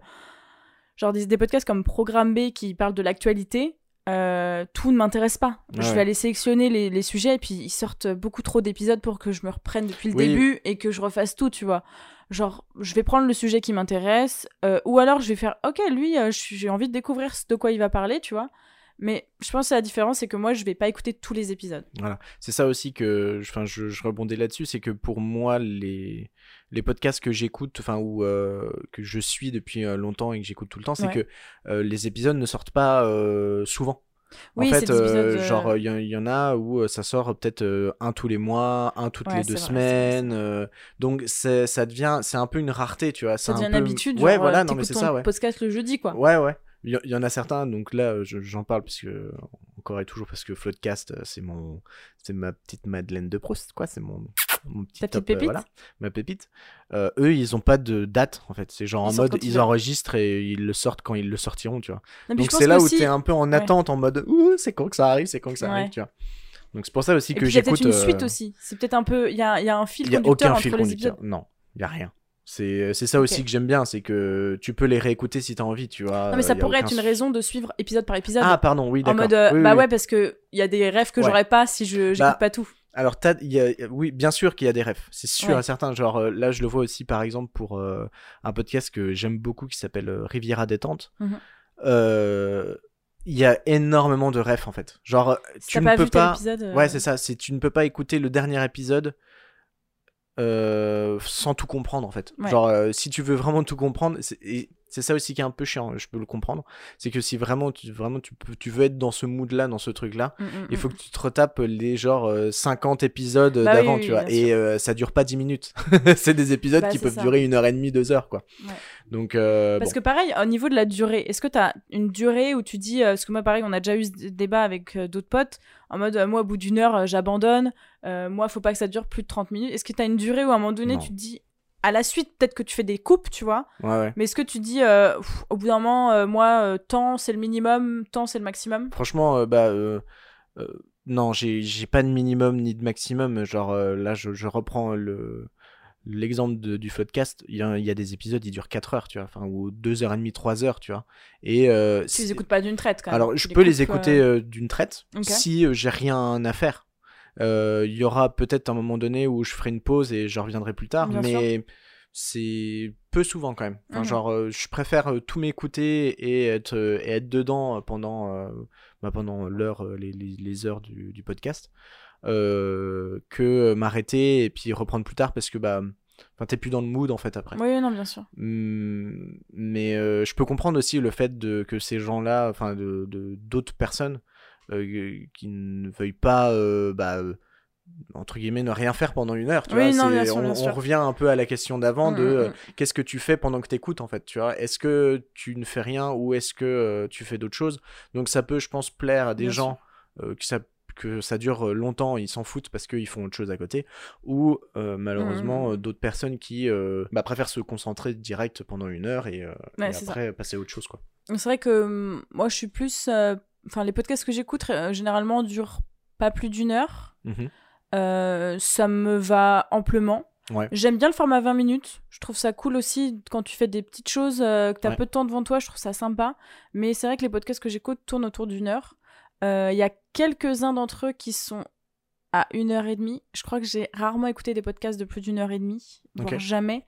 genre des, des podcasts comme Programme B qui parlent de l'actualité. euh, tout ne m'intéresse pas. Je vais aller sélectionner les, les sujets et puis ils sortent beaucoup trop d'épisodes pour que je me reprenne depuis le Oui. début et que je refasse tout, tu vois. Genre, je vais prendre le sujet qui m'intéresse euh, ou alors je vais faire, ok, lui, j'ai envie de découvrir de quoi il va parler, tu vois. Mais je pense que la différence, c'est que moi, je vais pas écouter tous les épisodes. Voilà, c'est ça aussi que, enfin, je, je rebondais là-dessus, c'est que pour moi, les, les podcasts que j'écoute, enfin, ou euh, que je suis depuis euh, longtemps et que j'écoute tout le temps, c'est Ouais. que euh, les épisodes ne sortent pas euh, souvent. Oui, en c'est fait, des épisodes, genre, il y, en- il y en a où ça sort peut-être un tous les mois, un toutes Ouais, les deux vrai, semaines. donc, c'est, ça devient, c'est un peu une rareté, tu vois. Ça c'est devient un une habitude. Ouais, genre, voilà, non, mais c'est ça, ouais. podcast le jeudi, quoi. Ouais, ouais. Il y, en a certains, donc là, je- j'en parle parce que, encore et toujours, parce que Floodcast, euh, c'est mon, c'est ma petite Madeleine de Proust, quoi. C'est mon, mon petit Ta top, petite euh, pépite? Voilà, ma pépite. Euh, eux, ils ont pas de date, en fait. C'est genre Ils en mode, ils enregistrent et ils le sortent quand ils le sortiront, tu vois. Non, Donc c'est là où qu'aussi- t'es un peu en Ouais. attente, en mode, ouh, c'est quand que ça arrive, c'est quand que ça Ouais. arrive, tu vois. Donc c'est pour ça aussi Et que puis il y a peut-être j'écoute. une suite euh, aussi. C'est peut-être un peu. Il y a, y a un fil Il y a conducteur aucun entre fil les conducteur. épisodes. Non, il y a rien. C'est c'est ça aussi que j'aime bien, c'est que tu peux les réécouter si t'as envie, tu vois. Non, mais ça euh, pourrait être une raison de suivre épisode par épisode. Ah, pardon, oui, en d'accord. mode. euh, Oui, bah oui, ouais, parce que il y a des rêves que Ouais. j'aurais pas si je Bah, pas tout. Alors, y a, oui, bien sûr qu'il y a des refs, c'est sûr Ouais. et certain. Genre, euh, là, je le vois aussi, par exemple, pour euh, un podcast que j'aime beaucoup qui s'appelle euh, Riviera Détente. Euh, Il y a énormément de refs, en fait. Genre, Si tu ne pas peux pas. euh, Ouais, c'est ça. C'est tu ne peux pas écouter le dernier épisode euh, sans tout comprendre en fait. Ouais. Genre euh, si tu veux vraiment tout comprendre, c'est et c'est ça aussi qui est un peu chiant. Je peux le comprendre. C'est que si vraiment tu vraiment tu tu veux être dans ce mood là, dans ce truc là, mm, mm, il faut mm. que tu te retapes les genre euh, 50 épisodes Bah oui, d'avant, oui, tu vois. Et euh, ça dure pas 10 minutes. c'est des épisodes Bah, qui peuvent ça. durer une heure et demie, deux heures quoi. Ouais. Donc euh, Parce bon. que pareil, au niveau de la durée, est-ce que t'as une durée où tu dis, euh, parce que moi pareil, on a déjà eu ce débat avec euh, d'autres potes, en mode, euh, moi au bout d'une heure, euh, j'abandonne, euh, moi faut pas que ça dure plus de 30 minutes. Est-ce que t'as une durée où à un moment donné, Non. tu te dis, à la suite, peut-être que tu fais des coupes, tu vois, ouais ouais. mais est-ce que tu dis, euh, pff, au bout d'un moment, euh, moi, euh, temps c'est le minimum, temps c'est le maximum? Franchement, bah, non, j'ai pas de minimum ni de maximum. Genre, là, je, je reprends le l'exemple du podcast. Il y, a, il y a des épisodes, ils durent 4 heures, tu vois, enfin, ou 2h30, 3 heures, tu vois. Et Tu les écoutes pas d'une traite quand même. alors, je peux les écouter d'une traite si j'ai rien à faire. Euh, Il y aura peut-être un moment donné où je ferai une pause et je reviendrai plus tard, Bien mais c'est peu souvent quand même. Enfin, Mhm. genre, euh, je préfère euh, tout m'écouter et être, euh, et être dedans pendant, bah, pendant l'heure, les, les, les heures du, du podcast, que m'arrêter et puis reprendre plus tard parce que bah, enfin, t'es plus dans le mood en fait après. Oui, non, bien sûr. Mm, mais je peux comprendre aussi le fait de, que ces gens-là, enfin de d'autres personnes qui ne veuillent pas, euh, bah, euh, entre guillemets, ne rien faire pendant une heure. Tu Oui, vois, non, sûr, on, revient un peu à la question d'avant Mm, de mm, euh, mm. qu'est-ce que tu fais pendant que t'écoutes en fait. Tu vois, est-ce que tu ne fais rien ou est-ce que euh, tu fais d'autres choses? Donc ça peut, je pense, plaire à des Bien gens euh, que ça que ça dure euh, longtemps, ils s'en foutent parce qu'ils font autre chose à côté, ou euh, malheureusement euh, d'autres personnes qui euh, bah, préfèrent se concentrer direct pendant une heure et, euh, Ouais, et c'est après passer à autre chose quoi. C'est vrai que moi, je suis plus. Enfin, les podcasts que j'écoute, euh, généralement, durent pas plus d'une heure. Mhm. Euh, ça me va amplement. Ouais. J'aime bien le format 20 minutes. Je trouve ça cool aussi quand tu fais des petites choses, euh, que tu as Ouais. peu de temps devant toi. Je trouve ça sympa. Mais c'est vrai que les podcasts que j'écoute tournent autour d'une heure. Euh, Il y a quelques-uns d'entre eux qui sont à une heure et demie. Je crois que j'ai rarement écouté des podcasts de plus d'une heure et demie, voire jamais.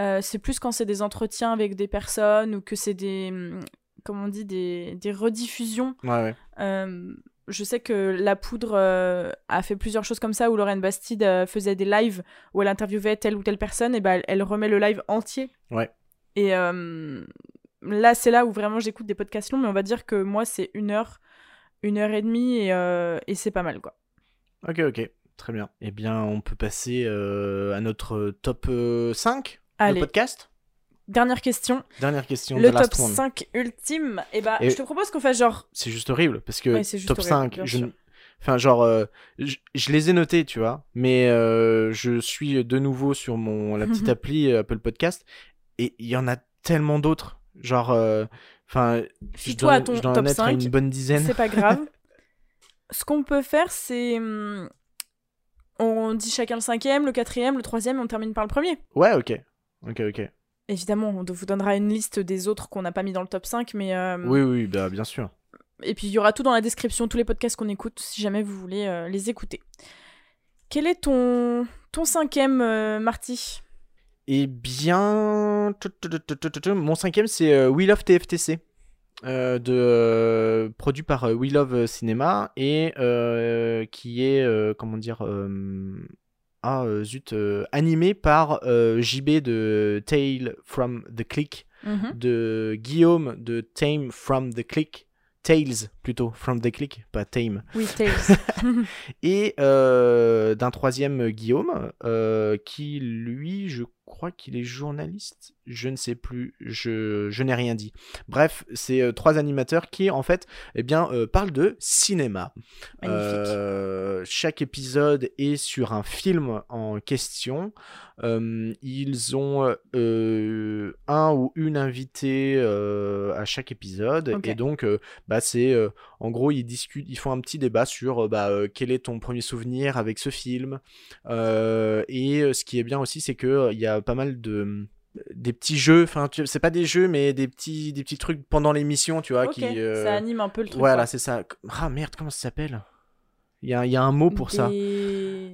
Euh, c'est plus quand c'est des entretiens avec des personnes ou que c'est des, hum, comment on dit, des, des rediffusions. Ouais, ouais. Euh, je sais que La Poudre euh, a fait plusieurs choses comme ça où Lorraine Bastide euh, faisait des lives où elle interviewait telle ou telle personne et ben elle, elle remet le live entier. Ouais. Et là, c'est là où vraiment j'écoute des podcasts longs, mais on va dire que moi, c'est une heure, une heure et demie et, euh, et c'est pas mal quoi. Ok, ok. Très bien. Eh bien, on peut passer euh, à notre top euh, 5 de podcast. Dernière question. Dernière question. Le top one. 5 ultime. Et bah, Et- je te propose qu'on fasse genre. C'est juste horrible parce que Ouais, top horrible, 5, bien je sûr. Enfin, genre, euh, je, je les ai notés, tu vois, mais euh, je suis de nouveau sur mon la petite appli euh, Apple Podcast et il y en a tellement d'autres. Genre, euh, enfin, je dois, à ton je dois en top être à 5. une bonne dizaine. C'est pas grave. Ce qu'on peut faire, c'est. hum, On dit chacun le cinquième, le quatrième, le troisième, et on termine par le premier. Ouais, ok. Ok, ok. Évidemment, on vous donnera une liste des autres qu'on n'a pas mis dans le top 5, mais. euh, Oui, oui, bah, bien sûr. Et puis il y aura tout dans la description, tous les podcasts qu'on écoute, si jamais vous voulez euh, les écouter. Quel est ton, ton cinquième, euh, Marty? Eh bien, mon cinquième, c'est euh, We Love TFTC, euh, de, euh, produit par euh, We Love Cinema et euh, qui est, euh, comment dire, euh, ah euh, zut, euh, animé par euh, JB de Tale from the Click, Mhm. de Guillaume de Tame from the Click, Tales plutôt, from the Click, pas Tame, Oui, Tales. et euh, d'un troisième Guillaume, euh, qui lui, je crois qu'il est journaliste, je ne sais plus, je, je n'ai rien dit. Bref, c'est euh, trois animateurs qui, en fait, eh bien, euh, parlent de cinéma. Euh, chaque épisode est sur un film en question. Ils ont un ou une invitée à chaque épisode. Et donc, bah, c'est en gros, ils discutent, ils font un petit débat sur bah, quel est ton premier souvenir avec ce film. Et ce qui est bien aussi, c'est que euh, il y a pas mal de des petits jeux, enfin c'est pas des jeux mais des petits des petits trucs pendant l'émission, tu vois qui euh, ça anime un peu le truc. voilà, c'est ça. Ah merde, comment ça s'appelle? Il y a, y a un mot pour ça.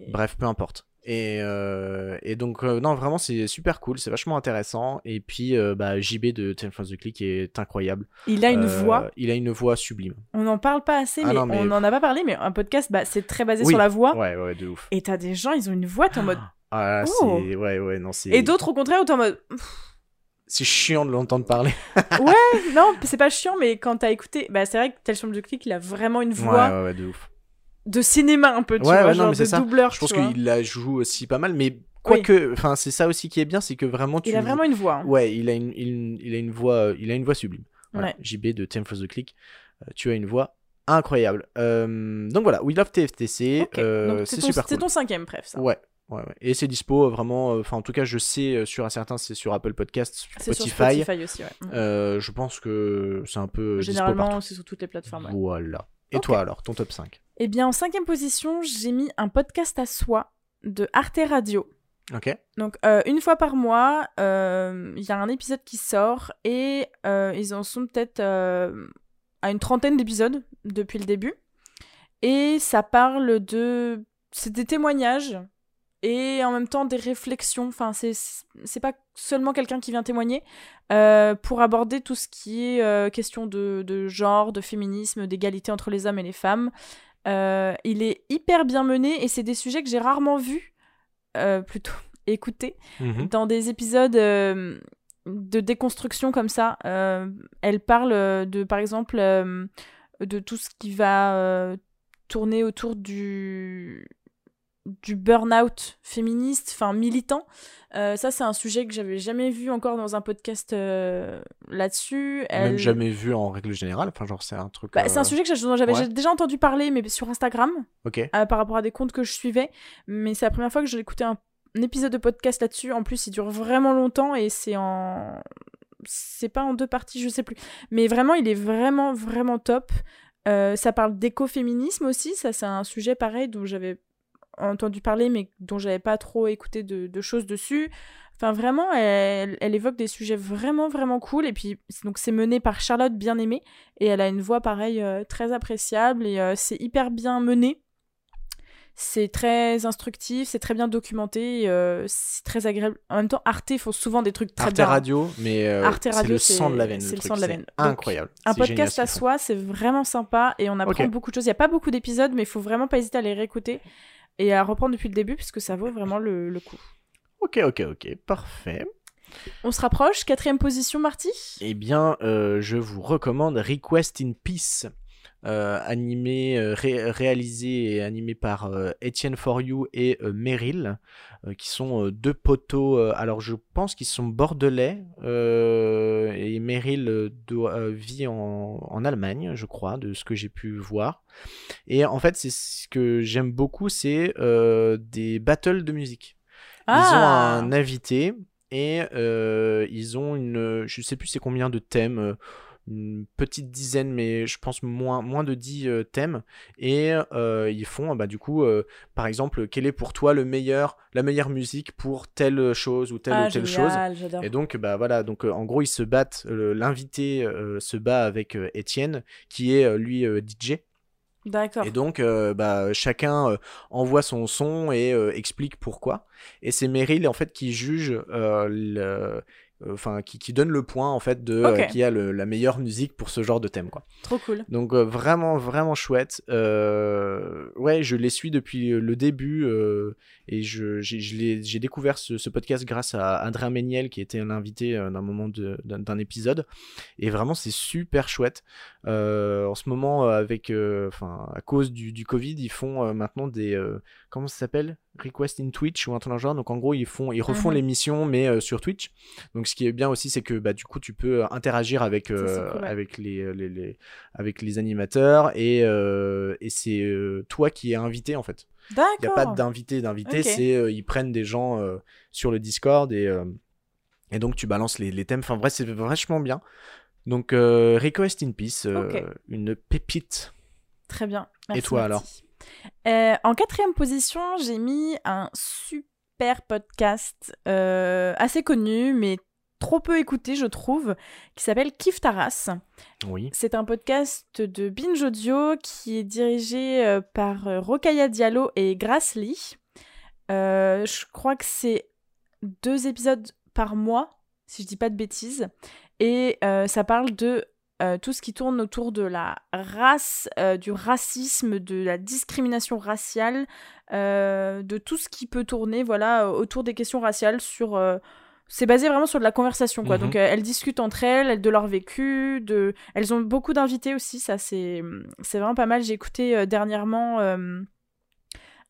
Bref, peu importe. Et, euh, et donc, euh, non, vraiment, c'est super cool, c'est vachement intéressant. Et puis, bah, JB de Ten the Click est incroyable. Il a une voix. Il a une voix sublime. On n'en parle pas assez, Ah mais, non, mais- on n'en a pas parlé, mais un podcast, bah, c'est très basé Oui, sur la voix. Ouais, ouais, de ouf. Et t'as des gens, ils ont une voix, t'es en mode. Ah, Oh. c'est. Ouais, ouais, non, c'est. Et d'autres, au contraire, où t'es en mode. C'est chiant de l'entendre parler. Non, c'est pas chiant, mais quand t'as écouté. Bah, c'est vrai que Tel Chambre de Click, il a vraiment une voix Ouais, ouais, ouais, de ouf. de cinéma un peu, tu Ouais, vois, ouais, non, genre c'est de ça. doubleur. Je pense qu'il la joue aussi pas mal, mais quoique. Enfin, c'est ça aussi qui est bien, c'est que vraiment tu. Il a vraiment une voix. hein. Ouais, il a une, il, il a une voix, euh, il a une voix sublime. Voilà, Ouais. JB de Time for the Click, euh, tu as une voix incroyable. Euh, donc voilà, We Love TFTC, euh, c'est super C'est ton cinquième, bref, ça. Ouais, ouais, ouais. Et c'est dispo euh, vraiment, euh, enfin en tout cas je sais euh, sur un certain, c'est sur Apple Podcasts, C'est sur Spotify. Spotify aussi, ouais. Mhm. Euh, je pense que c'est un peu Généralement, c'est sur toutes les plateformes. Voilà. Et toi alors, ton top 5 Eh bien, en cinquième position, j'ai mis un podcast à soi de Arte Radio. Ok. Donc, une fois par mois, il y a un épisode qui sort et ils en sont peut-être à une trentaine d'épisodes depuis le début. Et ça parle de. C'est des témoignages et en même temps des réflexions. Enfin, c'est c'est pas seulement quelqu'un qui vient témoigner euh, pour aborder tout ce qui est euh, question de, de genre, de féminisme, d'égalité entre les hommes et les femmes. Euh, il est hyper bien mené et c'est des sujets que j'ai rarement vus, plutôt écoutés, Mhm. dans des épisodes de déconstruction comme ça. Elle parle de, par exemple, de tout ce qui va tourner autour du du burn-out féministe, enfin militant. Euh, ça, c'est un sujet que j'avais jamais vu encore dans un podcast euh, là-dessus. Même jamais vu en règle générale. Enfin genre c'est un truc. Bah, C'est un euh, sujet que j'avais ouais. déjà entendu parler, mais sur Instagram Ok. par rapport à des comptes que je suivais. Mais c'est la première fois que j'ai écouté un, un épisode de podcast là-dessus. En plus, il dure vraiment longtemps et c'est en. C'est pas en deux parties, je sais plus. Mais vraiment, il est vraiment, vraiment top. Ça parle d'écoféminisme aussi. Ça, c'est un sujet pareil dont j'avais entendu parler, mais dont j'avais pas trop écouté de, de choses dessus. Enfin, vraiment, elle, elle évoque des sujets vraiment, vraiment cool. Et puis, donc, c'est mené par Charlotte Bien-Aimée. Et elle a une voix, pareil, euh, très appréciable. Et euh, c'est hyper bien mené. C'est très instructif, c'est très bien documenté. euh, c'est très agréable. En même temps, Arte font souvent des trucs très Arte bien. Radio, mais Arte c'est Radio, le c'est- sang de la veine. c'est le sang de la veine. Donc, Incroyable. Un génial podcast à soi, c'est vraiment sympa et on apprend beaucoup de choses. Il n'y a pas beaucoup d'épisodes, mais il faut vraiment pas hésiter à les réécouter et à reprendre depuis le début puisque ça vaut vraiment le, le coup. Ok, ok, ok, parfait. On se rapproche, quatrième position, Marty? Eh bien, euh, je vous recommande Request in Peace, animé, euh, ré- réalisé et animé par euh, Etienne For You et euh, Meryl, euh, qui sont euh, deux poteaux. euh, alors, je pense qu'ils sont bordelais euh, et Meryl euh, doit- euh, vit en, en Allemagne, je crois, de ce que j'ai pu voir. Et en fait, c'est ce que j'aime beaucoup, c'est euh, des battles de musique. Ils ont Ah. un invité et euh, ils ont une. Je sais plus c'est combien de thèmes. Une petite dizaine, mais je pense moins, moins de 10 euh, thèmes. Et euh, ils font, bah, du coup, euh, par exemple, quelle est pour toi le meilleur, la meilleure musique pour telle chose ou telle Ah, ou telle chose? génial. Et donc, bah voilà, donc euh, en gros, ils se battent. L'invité se bat avec Étienne, qui est lui DJ. D'accord. Et donc, euh, bah, chacun euh, envoie son son et euh, explique pourquoi. Et c'est Meryl en fait qui juge, euh, enfin qui, qui donne le point en fait de euh, qui a le- la meilleure musique pour ce genre de thème quoi. Trop cool. Donc euh, vraiment vraiment chouette. Ouais, je les suis depuis le début et je j'ai découvert ce, ce podcast grâce à Adrien Méniel qui était un invité euh, d'un moment d'un épisode et vraiment c'est super chouette. En ce moment avec enfin à cause du, du Covid ils font maintenant des comment ça s'appelle request in Twitch ou un truc dans le genre donc en gros ils font ils refont Mhm. l'émission mais euh, sur Twitch donc ce qui est bien aussi c'est que bah du coup tu peux interagir avec euh, cool, ouais. avec les, les, les- avec les animateurs et, euh, et c'est euh, toi qui es invité en fait il n'y a pas D'accord. d'invité d'invité c'est euh, ils prennent des gens euh, sur le Discord et euh, et donc tu balances les, les thèmes enfin vrai c'est vachement bien donc euh, Request in Peace euh, une pépite Très bien. Merci, toi, Marty. Euh, En quatrième position, j'ai mis un super podcast euh, assez connu, mais trop peu écouté, je trouve, qui s'appelle Kif Taras. oui C'est un podcast de Binge Audio qui est dirigé euh, par Rokaya Diallo et Grace Lee. Euh, je crois que c'est deux épisodes par mois, si je dis pas de bêtises. Et euh, ça parle de euh, tout ce qui tourne autour de la race, euh, du racisme, de la discrimination raciale, euh, de tout ce qui peut tourner voilà, autour des questions raciales sur... c'est basé vraiment sur de la conversation, quoi. Mhm. Donc, euh, elles discutent entre elles, elles- de leur vécu, de... Elles ont beaucoup d'invités aussi, ça, c'est c'est vraiment pas mal. J'ai écouté dernièrement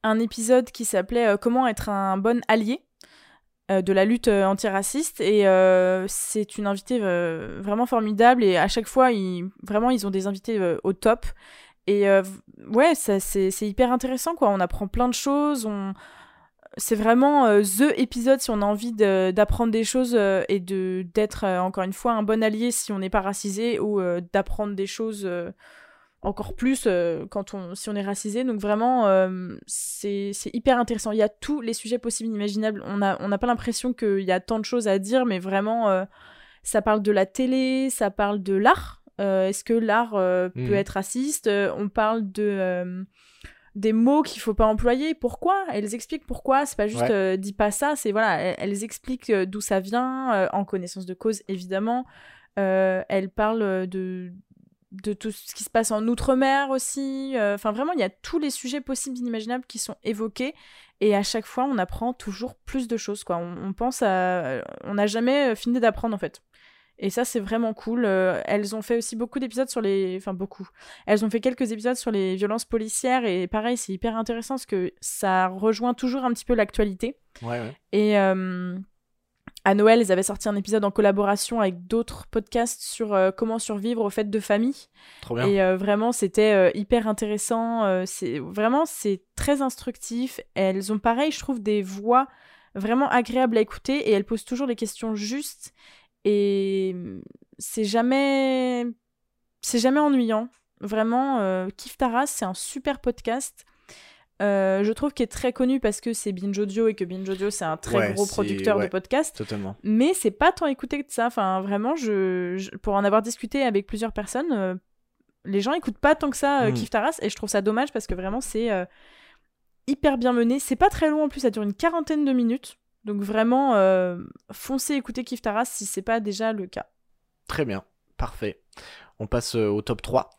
un épisode qui s'appelait Comment être un bon allié de la lutte euh, antiraciste et euh, c'est une invitée euh, vraiment formidable et à chaque fois ils, vraiment ils ont des invités euh, au top et euh, ouais ça, c'est hyper intéressant quoi. On apprend plein de choses on c'est vraiment euh, the épisode si on a envie d'apprendre des choses euh, et de d'être euh, encore une fois un bon allié si on n'est pas racisé ou euh, d'apprendre des choses euh, encore plus euh, quand on si on est racisé. Donc vraiment euh, c'est hyper intéressant. Il y a tous les sujets possibles imaginables. On a on n'a pas l'impression qu'il y a tant de choses à dire mais vraiment euh, ça parle de la télé ça parle de l'art. Euh, est-ce que l'art peut Mhm. être raciste? On parle de des mots qu'il faut pas employer. Pourquoi? Elles expliquent pourquoi. C'est pas juste Ouais. euh, dis pas ça. C'est voilà elles, elles expliquent d'où ça vient euh, en connaissance de cause évidemment. Euh, elles parlent de de tout ce qui se passe en outre-mer aussi. Euh, Enfin, vraiment, il y a tous les sujets possibles, inimaginables qui sont évoqués. Et à chaque fois, on apprend toujours plus de choses. Quoi. On, on pense à. On n'a jamais euh, fini d'apprendre, en fait. Et ça, c'est vraiment cool. Euh, elles ont fait aussi beaucoup d'épisodes sur les. Enfin, beaucoup. Elles ont fait quelques épisodes sur les violences policières. Et pareil, c'est hyper intéressant parce que ça rejoint toujours un petit peu l'actualité. ouais ouais Et euh, à Noël, ils avaient sorti un épisode en collaboration avec d'autres podcasts sur euh, comment survivre aux fêtes de famille. trop bien Et euh, vraiment, c'était euh, hyper intéressant. c'est vraiment, c'est très instructif. Elles ont pareil, je trouve, des voix vraiment agréables à écouter et elles posent toujours les questions justes. Et mm, c'est jamais, c'est jamais ennuyant. Vraiment, Kif Taras, c'est un super podcast. Euh, je trouve qu'il est très connu parce que c'est Binge Audio et que Binge Audio c'est un très Ouais, gros producteur ouais. de podcasts. Totalement. Mais c'est pas tant écouté que ça. Enfin, vraiment, je, je- pour en avoir discuté avec plusieurs personnes, euh, les gens écoutent pas tant que ça euh, Mm. Kif Taras et je trouve ça dommage parce que vraiment c'est euh, hyper bien mené. C'est pas très long en plus, ça dure une quarantaine de minutes. Donc vraiment, foncez écouter Kif Taras si c'est pas déjà le cas. Très bien. Parfait. On passe au top 3.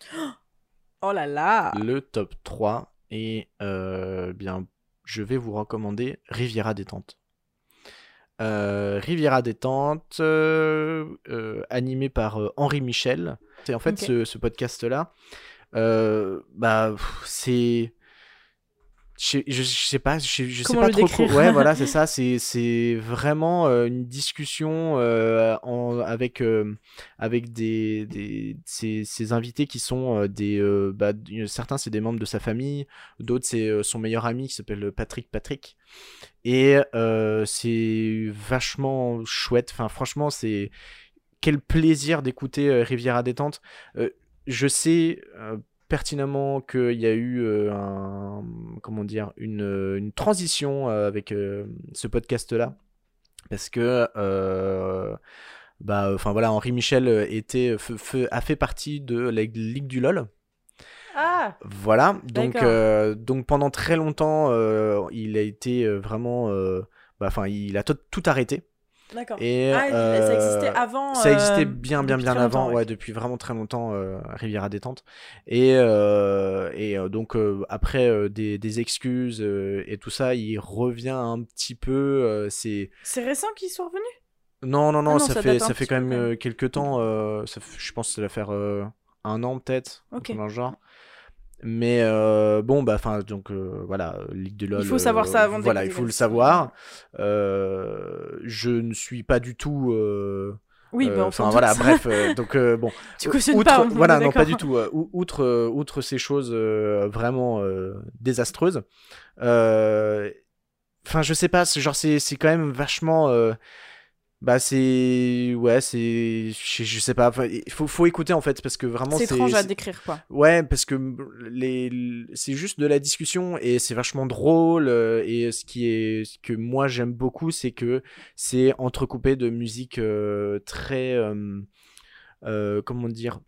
Oh là là Le top 3. Et euh, bien, je vais vous recommander Riviera Détente. Euh, Riviera Détente, euh, animé par Henri Michel. C'est en fait ce, ce podcast-là. bah, c'est. Je, je, je sais pas, je, je sais pas trop. décrire Ouais, voilà, c'est ça. C'est, c'est vraiment euh, une discussion euh, en, avec, euh, avec des, des ces, ces invités qui sont euh, des. bah, certains, c'est des membres de sa famille, d'autres, c'est son meilleur ami qui s'appelle Patrick Patrick. Et c'est vachement chouette. Enfin, franchement, c'est. Quel plaisir d'écouter euh, Riviera Détente. Je sais euh, pertinemment qu'il y a eu euh, un, comment dire, une, euh, une transition euh, avec ce podcast-là. Parce que, bah, enfin voilà, Henri Michel était, a fait partie de la Ligue du LOL. Ah Voilà, donc, euh, pendant très longtemps, euh, il a été vraiment. euh, bah, Enfin, il a tout, tout arrêté. D'accord. Et, Ah, il- ça euh, existait avant. ça existait euh, bien, bien, bien longtemps, avant, ouais, depuis vraiment très longtemps, euh, Riviera Détente. Et, euh, et euh, donc, euh, après euh, des, des excuses euh, et tout ça, il revient un petit peu. euh, c'est C'est récent qu'ils sont revenus Non, non, non, Ah non, ça, ça fait, ça fait quand même euh, quelques temps. euh, ça je pense que ça va faire euh, un an, peut-être. dans le genre. Mais euh, bon, bah, enfin, donc euh, voilà, Ligue de LoL. Il faut savoir ça avant de Voilà, il faut le savoir. Euh, je ne suis pas du tout. euh, Oui, euh, bah, enfin voilà, bref, euh, donc euh, bon. Tu outre, pas, voilà, non pas du tout. euh, ou- outre, euh, outre ces choses euh, vraiment euh, désastreuses. euh, Enfin, je sais pas, genre c'est c'est quand même vachement. Bah c'est ouais c'est je, je sais pas. Il faut faut écouter en fait parce que vraiment C'est étrange à décrire, quoi. Ouais, parce que les, c'est juste de la discussion et c'est vachement drôle. euh, Et ce qui est, ce que moi j'aime beaucoup, c'est que c'est entrecoupé de musique euh, très, euh, euh, comment dire,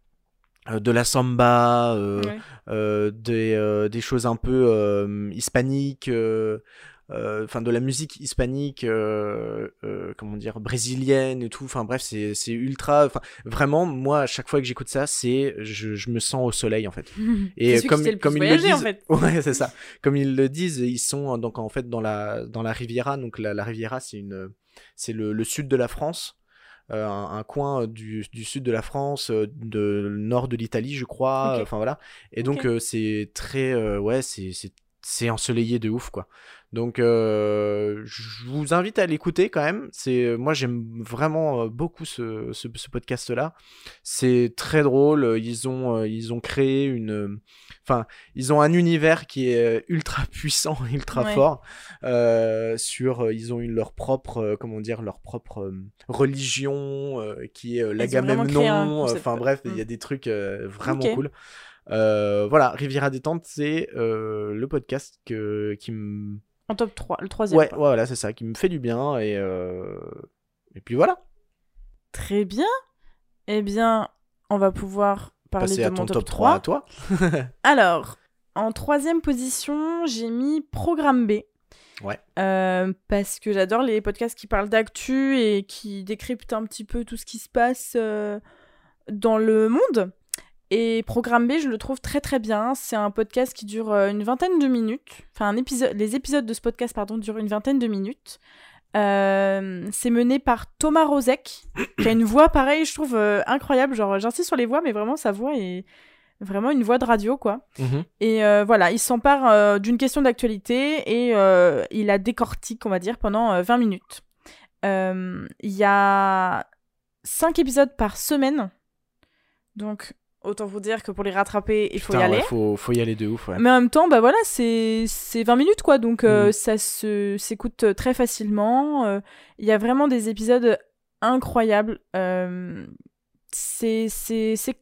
de la samba, euh, Ouais. euh, des, euh, des choses un peu hispaniques. Euh, Enfin, de la musique hispanique, euh, euh, comment dire, brésilienne et tout. Enfin, bref, c'est c'est ultra. Enfin, vraiment, moi, à chaque fois que j'écoute ça, c'est je, je me sens au soleil en fait. Et comme, le comme ils le disent, en fait. ouais, c'est ça. Comme ils le disent, ils sont donc en fait dans la dans la Riviera. Donc la, la Riviera, c'est une c'est le, le sud de la France, euh, un, un coin du, du sud de la France, euh, de nord de l'Italie, je crois. Enfin voilà. Et donc c'est très ouais, c'est ensoleillé de ouf quoi. Donc euh, je vous invite à l'écouter quand même. C'est moi j'aime vraiment euh, beaucoup ce, ce, ce podcast là. C'est très drôle. Ils ont euh, ils ont créé une enfin ils ont un univers qui est euh, ultra puissant, ultra Ouais. fort. Euh, sur euh, ils ont eu leur propre euh, comment dire leur propre euh, religion euh, qui est euh, l'agamemnon. Enfin bref, il Mm. y a des trucs euh, vraiment cool. Euh, voilà, Riviera détente, c'est euh, le podcast que, qui me En top 3, le troisième. ouais, voilà, c'est ça, qui me fait du bien et euh, et puis voilà. Très bien. Eh bien, on va pouvoir parler Passer de à mon ton top, top 3. 3 à toi. Alors, en troisième position, j'ai mis Programme B. Ouais. Euh, parce que j'adore les podcasts qui parlent d'actu et qui décryptent un petit peu tout ce qui se passe euh, dans le monde. Et Programme B, je le trouve très très bien. C'est un podcast qui dure euh, une vingtaine de minutes. Enfin, un épisode, les épisodes de ce podcast, pardon, durent une vingtaine de minutes. Euh, c'est mené par Thomas Rozek, qui a une voix pareille, je trouve euh, incroyable. Genre, j'insiste sur les voix, mais vraiment sa voix est vraiment une voix de radio, quoi. Mhm. Et euh, voilà, il s'empare d'une question d'actualité et il la décortique, on va dire, pendant euh, 20 minutes. Il y a 5 épisodes par semaine. Donc, autant vous dire que pour les rattraper, il faut Putain, y aller. ouais, faut, faut y aller de ouf, ouais. Mais en même temps, bah voilà, c'est c'est 20 minutes quoi, donc euh, Mhm. ça se s'écoute très facilement. Euh, Il y a vraiment des épisodes incroyables. Euh, c'est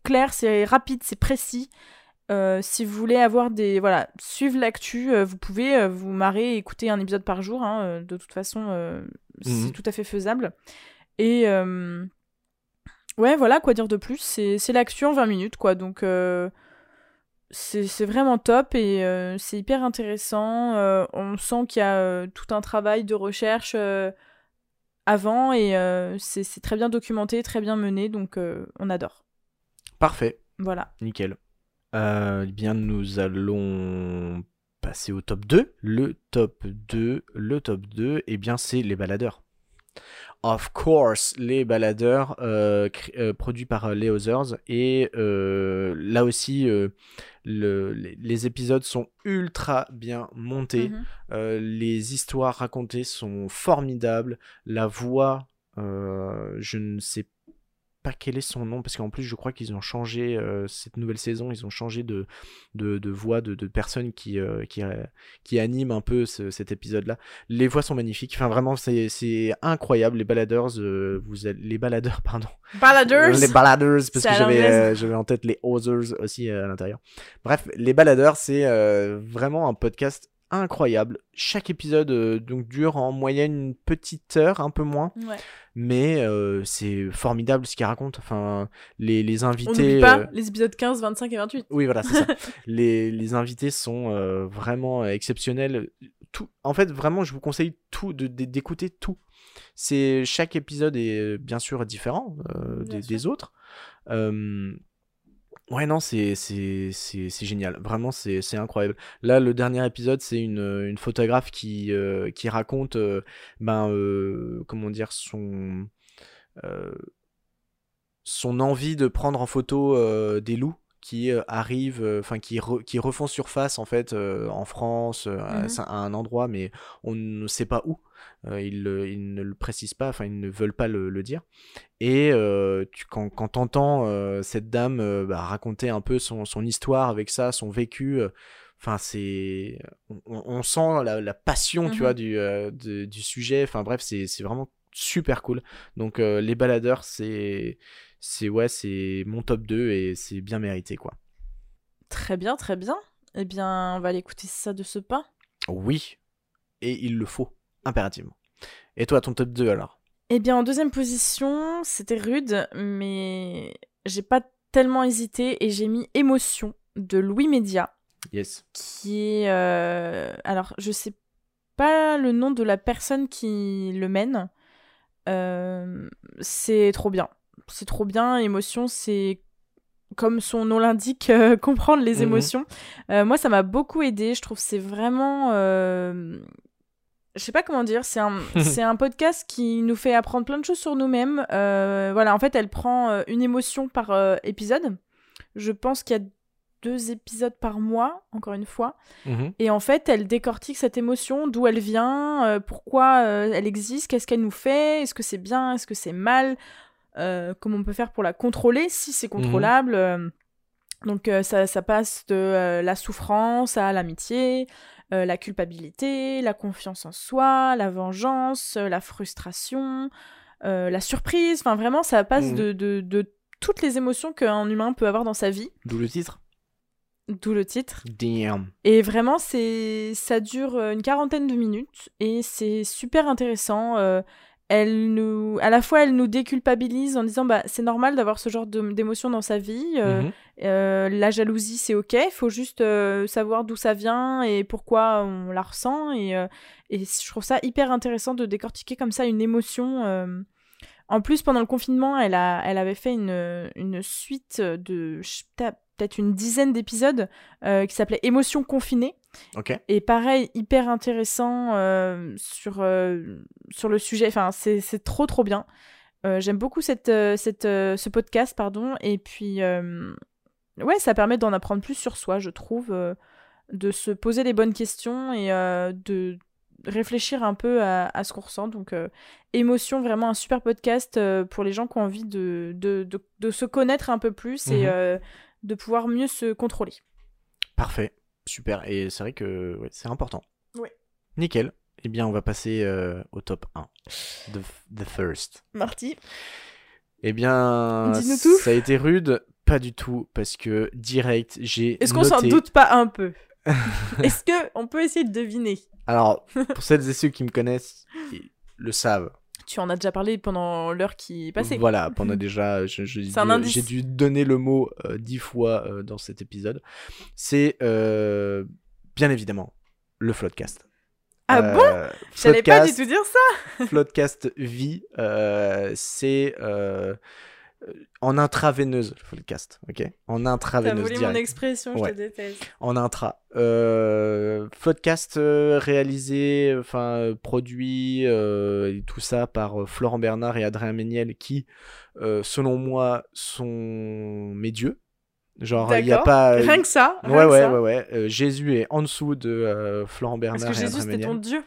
clair, c'est rapide, c'est précis. Euh, si vous voulez avoir des voilà suivre l'actu, euh, vous pouvez euh, vous marrer et écouter un épisode par jour. hein, euh, de toute façon, euh, c'est tout à fait faisable. Et euh, ouais, voilà quoi dire de plus. C'est l'actu en 20 minutes quoi. Donc euh, c'est vraiment top et euh, c'est hyper intéressant. Euh, on sent qu'il y a tout un travail de recherche avant et c'est très bien documenté, très bien mené. Donc on adore. Parfait, Voilà. nickel. Eh bien, nous allons passer au top 2. Le top 2, le top 2, eh bien, c'est les baladeurs. Of course, les baladeurs, euh, euh, produits par euh, les Others. Et euh, là aussi, le- les, les épisodes sont ultra bien montés. Euh, les histoires racontées sont formidables. La voix, je ne sais pas quel est son nom, parce qu'en plus, je crois qu'ils ont changé, euh, cette nouvelle saison, ils ont changé de, de, de voix de, de personnes qui, euh, qui, euh, qui animent un peu ce- cet épisode-là. Les voix sont magnifiques. Enfin, vraiment, c'est incroyable. Les baladeurs, vous êtes- les baladeurs, pardon. Baladers. Les baladeurs, parce que j'avais en tête les others aussi à l'intérieur. Bref, les baladeurs, c'est vraiment un podcast incroyable. Chaque épisode euh, donc dure en moyenne une petite heure, un peu moins, Ouais. mais euh, c'est formidable ce qu'ils racontent. Enfin, les, les On invités. n'oublie pas euh, les épisodes 15, 25 et 28. oui, voilà, c'est ça. les, les invités sont vraiment exceptionnels. Tout, en fait, vraiment, je vous conseille tout d'écouter tout. C'est chaque épisode est bien sûr différent Bien des, sûr. des autres. Ouais, non, c'est génial. Vraiment, c'est incroyable. Là, le dernier épisode, c'est une, photographe qui euh, raconte, euh, ben, euh, comment dire, son son envie de prendre en photo des loups qui euh, arrivent, euh, enfin qui, re- qui refont surface en fait euh, en France euh, à- à, un endroit, mais on ne sait pas où. Euh, ils, ils ne le précisent pas, enfin ils ne veulent pas le, le dire. Et tu, quand, quand t'entends cette dame bah, raconter un peu son, son histoire avec ça, son vécu, enfin c'est, on, sent la, la passion, tu Mhm. vois, du, de- du sujet. Enfin bref, c'est c'est vraiment super cool. Donc les baladeurs, c'est c'est ouais, c'est mon top 2 et c'est bien mérité quoi. Très bien, très bien. Eh bien, on va aller écouter ça de ce pas. Oui, et il le faut impérativement. Et toi, ton top 2 alors? Eh bien, en deuxième position, c'était rude, mais j'ai pas tellement hésité et j'ai mis Émotion de Louis Média, Yes. qui est. euh, Alors, je sais pas le nom de la personne qui le mène. Euh, c'est trop bien. C'est trop bien. Émotion, c'est comme son nom l'indique, euh, comprendre les Mhm. émotions. Euh, moi, ça m'a beaucoup aidé. Je trouve que c'est vraiment. euh, Je sais pas comment dire. C'est un, c'est un podcast qui nous fait apprendre plein de choses sur nous-mêmes. Euh, voilà, en fait, elle prend une émotion par épisode. Je pense qu'il y a deux épisodes par mois, encore une fois. Mhm. Et en fait, elle décortique cette émotion, d'où elle vient, pourquoi elle existe, qu'est-ce qu'elle nous fait, est-ce que c'est bien, est-ce que c'est mal, euh, comment on peut faire pour la contrôler, si c'est contrôlable. euh. donc euh, ça, ça passe de la souffrance à l'amitié, la culpabilité, la confiance en soi, la vengeance, la frustration, la surprise. Enfin vraiment, ça passe Mhm. de, de, de toutes les émotions qu'un humain peut avoir dans sa vie, D'où le titre. d'où le titre. Damn. Et vraiment, c'est ça dure une quarantaine de minutes et c'est super intéressant. euh, elle nous, à la fois, elle nous déculpabilise en disant bah c'est normal d'avoir ce genre d'émotion dans sa vie. euh, Mhm. euh, la jalousie, c'est ok. Il faut juste euh, savoir d'où ça vient et pourquoi on la ressent. Et, et je trouve ça hyper intéressant de décortiquer comme ça une émotion. En plus, pendant le confinement, elle, a, elle avait fait une, une suite de peut-être une dizaine d'épisodes qui s'appelait Émotion confinée. Ok. Et pareil, hyper intéressant euh, sur, euh, sur le sujet. Enfin, c'est trop, trop bien. Euh, J'aime beaucoup cette, cette, ce podcast, pardon. Et puis, ouais, ça permet d'en apprendre plus sur soi, je trouve, de se poser les bonnes questions et de réfléchir un peu à, à ce qu'on ressent. Donc, Émotion, vraiment un super podcast pour les gens qui ont envie de, de, de, de se connaître un peu plus et euh, de pouvoir mieux se contrôler. Parfait. Super. Et c'est vrai que ouais, c'est important. Ouais. Nickel. Eh bien, on va passer euh, au top 1. The, the first. Marty Eh bien, tout. ça a été rude. pas du tout parce que direct, j'ai. Est-ce qu'on s'en doute pas un peu? Est-ce que on peut essayer de deviner? Alors, pour celles et ceux qui me connaissent, ils le savent. Tu en as déjà parlé pendant l'heure qui est passée. Voilà, pendant déjà, je- je- C'est indice. j'ai dû donner le mot euh, dix fois euh, dans cet C'est euh, bien évidemment le Floodcast. Ah Euh, bon? J'allais pas du tout dire ça. Floodcast vie, euh, c'est euh, en intraveineuse, le Floodcast, ok? En T'as intraveineuse volé mon expression, je Ouais. te déteste. En intra. Euh, Floodcast euh, réalisé, enfin euh, produit, euh, et tout ça par euh, Florent Bernard et Adrien Méniel qui, euh, selon moi, sont mes dieux. Genre, il n'y a pas. Rien que ça. rien Ouais, que ouais, ça. ouais, ouais. Euh, Jésus est en dessous de euh, Florent Bernard Parce que Jésus, c'était ton dieu.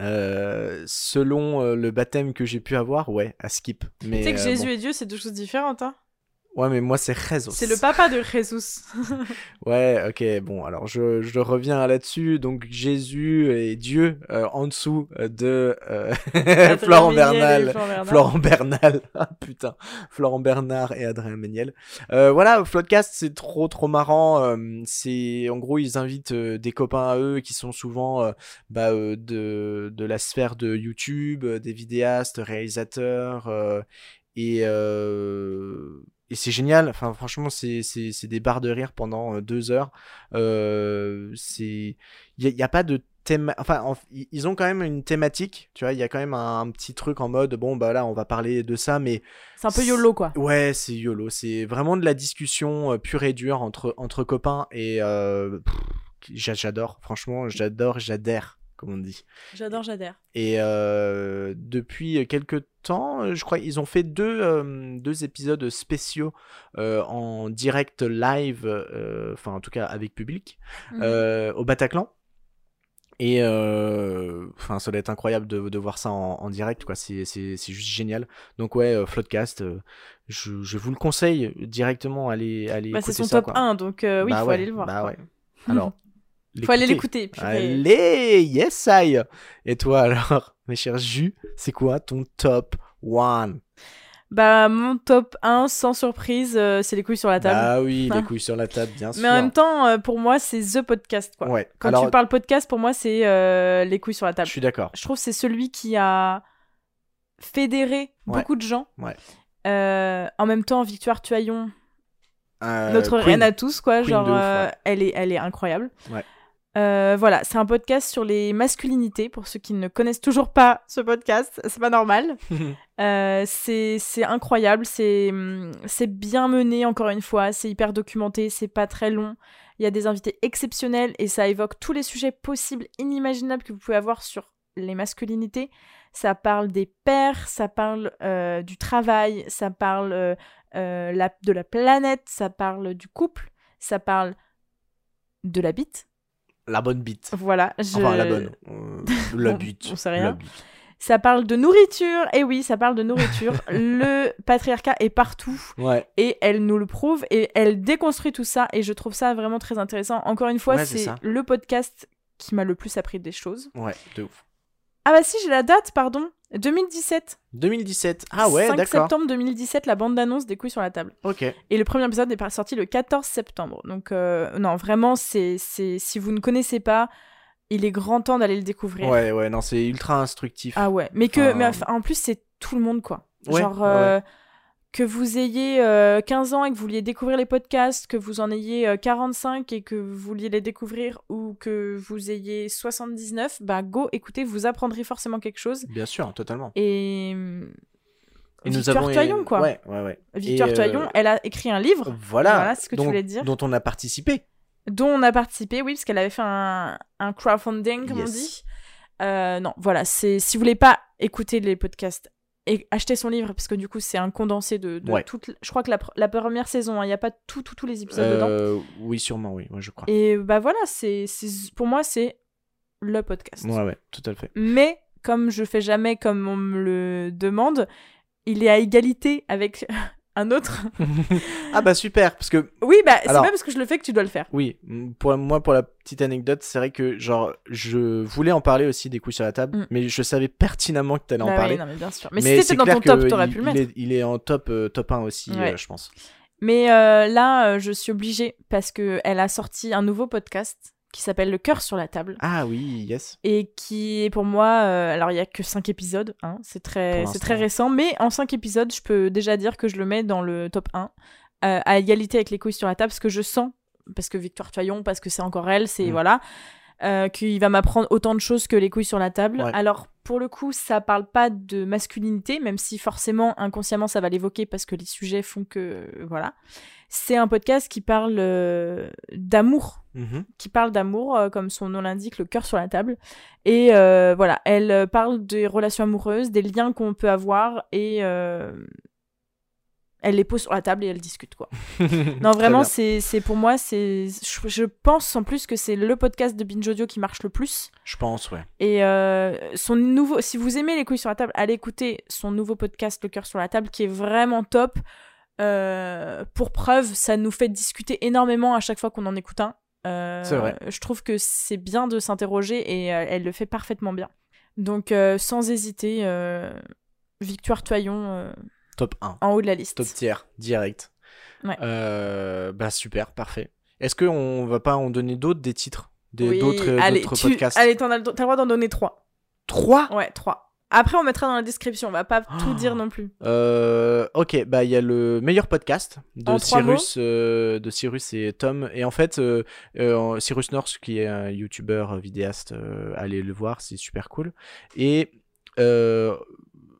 Euh, selon euh, le baptême que j'ai pu avoir, ouais, à skip. Mais, Tu sais que euh, Jésus bon. et Dieu, c'est deux choses différentes. Hein. Ouais, mais moi, c'est Jesus. C'est le papa de Jésus. Ouais, ok, bon, alors je, je reviens là-dessus. Donc, Jésus et Dieu euh, en dessous euh, de euh, Florent Bernal. Florent Bernal, ah putain, Florent Bernard et Adrien Méniel. Euh, voilà, Floodcast, c'est trop trop marrant. c'est en gros, ils invitent des copains à eux qui sont souvent bah, de, de la sphère de YouTube, des vidéastes, réalisateurs, et, euh, et c'est génial. Enfin, franchement, c'est des barres de rire pendant euh, deux heures. Euh, c'est il y, a pas de thème. Enfin, en- ils- ont quand même une thématique. Tu vois, il y a quand même un, un petit truc en mode bon bah là, on va parler de ça, mais C'est un peu YOLO, quoi. Ouais, c'est YOLO. C'est vraiment de la discussion euh, pure et dure entre, entre copains. Et euh, j'adore, franchement, j'adore, j'adhère, comme on dit. J'adore, j'adhère. Et euh, depuis quelques temps, euh, je crois, ils ont fait deux, euh, deux épisodes spéciaux euh, en direct live, enfin en tout cas avec public, Mhm. au Bataclan. Et euh, enfin, ça doit être incroyable de, de voir ça en, en direct, quoi. C'est, c'est, c'est juste génial. Donc ouais, euh, Floodcast, euh, je, je vous le conseille directement. Allez, allez Bah, c'est son ça, top quoi. 1, donc oui, il Bah faut ouais, aller le voir. bah ouais. Alors, faut aller l'écouter. purée. Allez, yes I. Et toi alors, mes chers Jus, c'est quoi ton top 1 Bah, mon top 1, sans surprise, euh, c'est les couilles sur la table. Bah oui, les couilles sur la table, bien sûr. Mais en même temps, euh, pour moi, c'est The Podcast, quoi. ouais. Quand alors, tu parles podcast, pour moi, c'est euh, les couilles sur la je table. suis d'accord. Je trouve que c'est celui qui a fédéré Ouais. beaucoup de gens. Ouais. Euh, en même temps, Victoire Tuaillon, Euh, notre Queen. reine à tous, quoi. Queen genre, ouf, euh, elle, est, elle est incroyable. Ouais. Euh, voilà, c'est un podcast sur les masculinités. Pour ceux qui ne connaissent toujours pas ce podcast, c'est pas normal. Euh, c'est incroyable, c'est hum, c'est bien mené encore une fois, c'est hyper documenté, c'est pas très long. Il y a des invités exceptionnels et ça évoque tous les sujets possibles, inimaginables que vous pouvez avoir sur les masculinités. Ça parle des pères, ça parle euh, du travail, ça parle la- de la planète, ça parle du couple, ça parle de la bite. La bonne bite. Voilà, je... Enfin, la bonne. Euh, la On- bite. on sait La rien. bite. Ça parle de nourriture, et oui, ça parle de nourriture. le patriarcat est partout. Ouais. et elle nous le prouve et elle déconstruit tout ça et je trouve ça vraiment très intéressant. Encore une fois, Ouais, c'est le podcast qui m'a le plus appris des choses. Ouais, de ouf. Ah bah si, j'ai la date, pardon. 2017. 2017. Ah ouais, 5 d'accord. septembre 2017, la bande d'annonce des couilles sur la table. Ok. Et le premier épisode est sorti le 14 septembre. Donc euh, non, vraiment, c'est c'est si vous ne connaissez pas, il est grand temps d'aller le découvrir. Ouais, ouais, non, c'est ultra instructif. Ah ouais, mais que Enfin, mais en plus c'est tout le monde quoi. Ouais, Genre ouais, euh, que vous ayez euh, 15 ans et que vous vouliez découvrir les podcasts, que vous en ayez euh, 45 et que vous vouliez les découvrir ou que vous ayez 79, bah go écoutez, vous apprendrez forcément quelque chose Bien sûr, totalement. et Et nous avons Toyon quoi. Ouais, ouais, ouais. Victoire Et, euh, Toyon, elle a écrit un livre Voilà. Voilà ce que tu dont, voulais dire. Dont on a participé. dont on a participé, oui, parce qu'elle avait fait un, un crowdfunding, comme on dit. Euh, non, voilà, c'est si vous voulez pas écouter les podcasts et acheter son livre, parce que du coup c'est un condensé de, de Ouais. toute. Je crois que la, pr- la première saison, hein, il n'y a pas tout, tout, tous les épisodes dedans. Euh, oui, sûrement, oui, moi je crois. Et bah voilà, c'est c'est- pour moi c'est le podcast. Ouais, ouais, tout à fait. Mais comme je fais jamais comme on me le demande, il est à égalité avec un autre. ah bah super, parce que oui, bah c'est Alors- pas parce que je le fais que tu dois le faire. oui, pour moi, pour la petite anecdote, c'est vrai que genre je voulais en parler aussi des couilles sur la table, Mm. mais je savais pertinemment que t'allais en Bah oui, parler. non, mais bien sûr. Mais, mais si c'est c'était dans ton top, t'aurais pu le il mettre. est, il est en top, euh, top 1 aussi, Ouais. euh, je pense. Mais euh, là, euh, je suis obligée parce que elle a sorti un nouveau podcast qui s'appelle Le cœur sur la table Ah oui, yes. et qui est pour moi euh, alors il y a que 5 épisodes hein, c'est très c'est récent mais en 5 épisodes je peux déjà dire que je le mets dans le top 1 euh, à égalité avec les couilles sur la table parce que je sens parce que Victoire Toyon parce que c'est encore elle c'est Mm. voilà euh, qu'il va m'apprendre autant de choses que les couilles sur la table Ouais. alors pour le coup ça parle pas de masculinité même si forcément inconsciemment ça va l'évoquer parce que les sujets font que voilà c'est un podcast qui parle euh, d'amour Mhm. qui parle d'amour, euh, comme son nom l'indique, le cœur sur la table. Et euh, voilà, elle euh, parle des relations amoureuses, des liens qu'on peut avoir, et euh, elle les pose sur la table et elle discute, quoi. Non, vraiment, c'est pour moi, c'est je, je pense en plus que c'est le podcast de Binge Audio qui marche le plus. Je pense, ouais. Et euh, son nouveau, si vous aimez les couilles sur la table, allez écouter son nouveau podcast, Le cœur sur la table, qui est vraiment top. Euh, pour preuve, ça nous fait discuter énormément à chaque fois qu'on en écoute un. Euh, C'est vrai. Je trouve que c'est bien de s'interroger et euh, elle le fait parfaitement bien. Donc, sans hésiter, Victoire Toyon Top 1. en haut de la liste. Top tier, direct. Ouais. Euh, bah super, parfait. Est-ce qu'on va pas en donner d'autres, des titres? Des, Oui, D'autres euh, allez, d'autres tu- podcasts? allez, t'en as, le- t'as le droit d'en donner trois. Trois? Ouais, trois. Après, on mettra dans la description. On va pas tout Oh. dire non plus. Euh, ok, bah il y a le meilleur podcast de Cyrus, euh, de Cyrus et Tom. Et en fait, euh, Cyrus North, qui est un YouTuber euh, vidéaste, allez le voir, c'est super cool. Et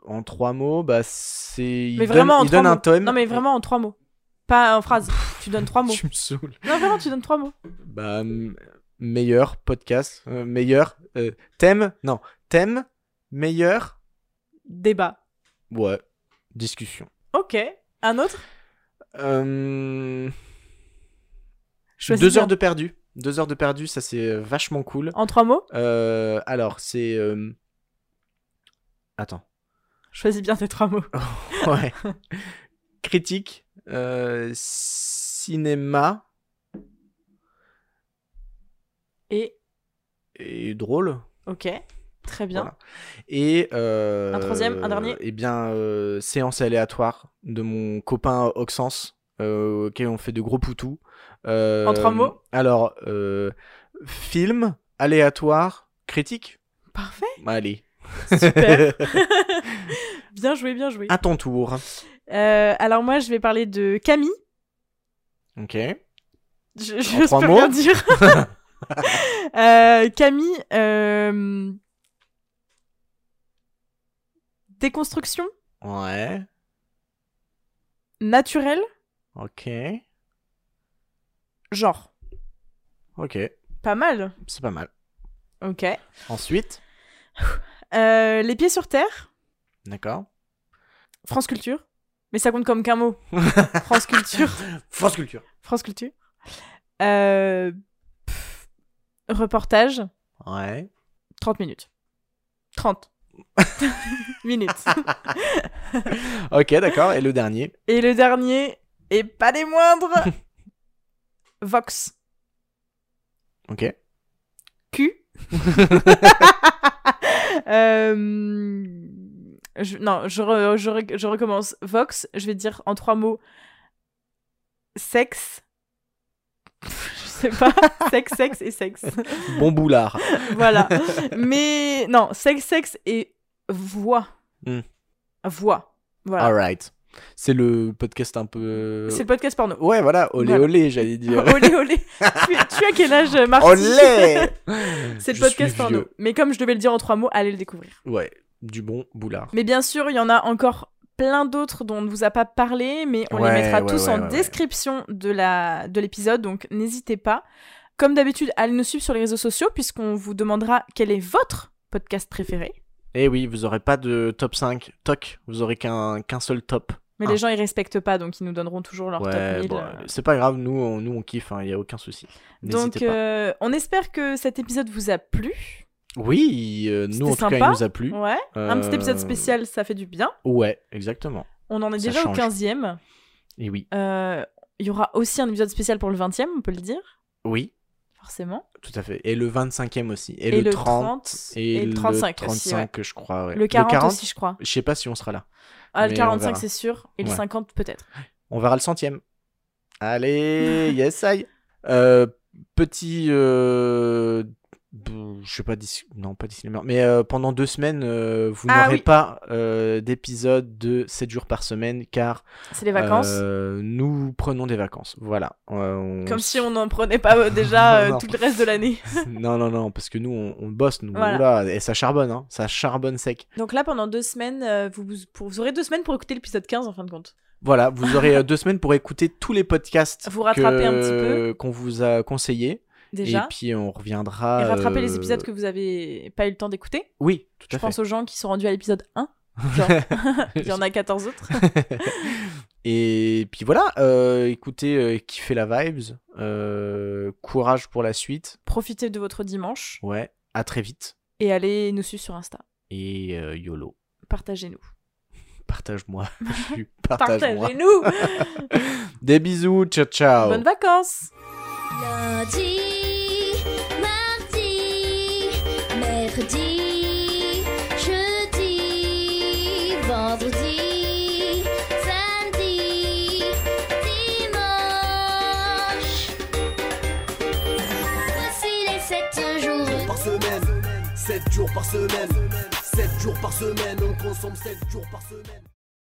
en trois mots, bah c'est il Mais donne, vraiment en il trois donne un mots. thème. Non, mais vraiment en trois mots. Pas en phrase. tu donnes trois mots. Tu me saoules. Non, vraiment, tu donnes trois mots. Bah meilleur podcast, euh, meilleur euh, thème, non thème, meilleur, Débat. ouais, discussion. Ok. Un autre? Euh, deux bien. heures de perdu. Deux heures de perdu, ça c'est euh, vachement cool. En trois mots? Alors, c'est. Attends. Choisis bien tes trois mots. Ouais. Critique. euh, cinéma. Et. Et drôle. Ok. Très bien. Voilà. Et. euh, Un troisième, un dernier? Eh bien, euh, séance aléatoire de mon copain Oxens, auquel on fait de gros poutous. En trois mots? Alors, film, aléatoire, critique. Parfait. Allez. Super. bien joué, bien joué. à ton tour. Euh, alors, moi, je vais parler de Camille. Ok. Je, je peux mots rien dire. Euh, Camille. euh, Déconstruction Ouais. naturelle, Ok. genre. Ok. Pas mal. C'est pas mal. Ok. Ensuite. Les pieds sur terre, D'accord. France Culture. Mais ça compte comme qu'un mot. France Culture. France Culture. France Culture. Euh, pff, reportage, Ouais. 30 minutes. 30 minutes. Ok, d'accord. Et le dernier? Et le dernier, et pas les moindres, Vox. Ok. Q. Euh, je- non, je, re- je, re- je recommence. Vox, je vais dire en trois mots sexe. Je sais pas. sexe, sexe et sexe. Bon boulard. voilà. Mais non, sexe, sexe et voix. Hmm. Voix. Voilà. Alright. C'est le podcast un peu. C'est le podcast porno. Ouais, voilà. Olé Voilà. olé, j'allais dire. olé, olé. tu, tu as quel âge, Marty Olé C'est le Je podcast porno. vieux. Mais comme je devais le dire en trois mots, allez le découvrir. Ouais. Du bon boulard. Mais bien sûr, il y en a encore plein d'autres dont on ne vous a pas parlé, mais on Ouais, les mettra ouais, tous ouais, en description de la de l'épisode, donc n'hésitez pas. Comme d'habitude, allez nous suivre sur les réseaux sociaux puisqu'on vous demandera quel est votre podcast préféré. Et oui, vous aurez pas de top 5. Toc. Vous aurez qu'un qu'un seul top. Mais les gens ils respectent pas, donc ils nous donneront toujours leur top Ouais, 1000. bon, euh. c'est pas grave. Nous, on, nous, on kiffe. Il y a aucun souci. Donc euh, on espère que cet épisode vous a plu. Oui, euh, nous, en tout cas, sympa. il nous a plu. Ouais. Un petit épisode Euh, spécial, ça fait du bien. Ouais, exactement. On en est ça déjà change. au 15e. Et oui. Euh, Il y aura aussi un épisode spécial pour le 20e, on peut le dire, Oui, forcément. tout à fait. Et le 25e aussi. Et, Et le, le 30, 30 et, et le 35 aussi, 35, je crois. ouais. Le 40, aussi, je crois. Je sais pas si on sera là. Ah, le Mais on 45, verra. c'est sûr. Et le Ouais. 50, peut-être. On verra le centième. Allez, yes, I. Euh, petit. euh, je sais pas, non, pas disclaimer, mais euh, pendant deux semaines, euh, vous Ah n'aurez oui. pas euh, d'épisode de 7 jours par semaine car C'est les vacances? nous prenons des vacances. Voilà. On Comme si on n'en prenait pas déjà Non. tout le reste de l'année. non, non, non, parce que nous, on, on bosse, nous. Voilà. Oula, et ça charbonne, hein. Ça charbonne sec. Donc là, pendant deux semaines, vous, vous, aurez deux semaines pour écouter l'épisode 15 en fin de compte. Voilà, vous aurez deux semaines pour écouter tous les podcasts Vous rattrapez que- un petit peu. qu'on vous a conseillés. Déjà. Et puis on reviendra. Et rattraper euh, les épisodes que vous avez pas eu le temps d'écouter. Oui, tout Je à pense fait. aux gens qui sont rendus à l'épisode 1. Genre, il y en a 14 autres. Et puis voilà, euh, écoutez, euh, kiffez la vibes. euh, courage pour la suite. Profitez de votre dimanche Ouais, à très vite. et allez nous suivre sur Insta. Et euh, YOLO. Partagez-nous. Partage-moi. Partage-moi. Partagez-nous Des bisous, ciao ciao. Bonnes vacances Lundi, mercredi, jeudi, vendredi, samedi, dimanche. Voici les sept jours. par semaine 7 jours par semaine 7 jours par semaine On consomme 7 jours par semaine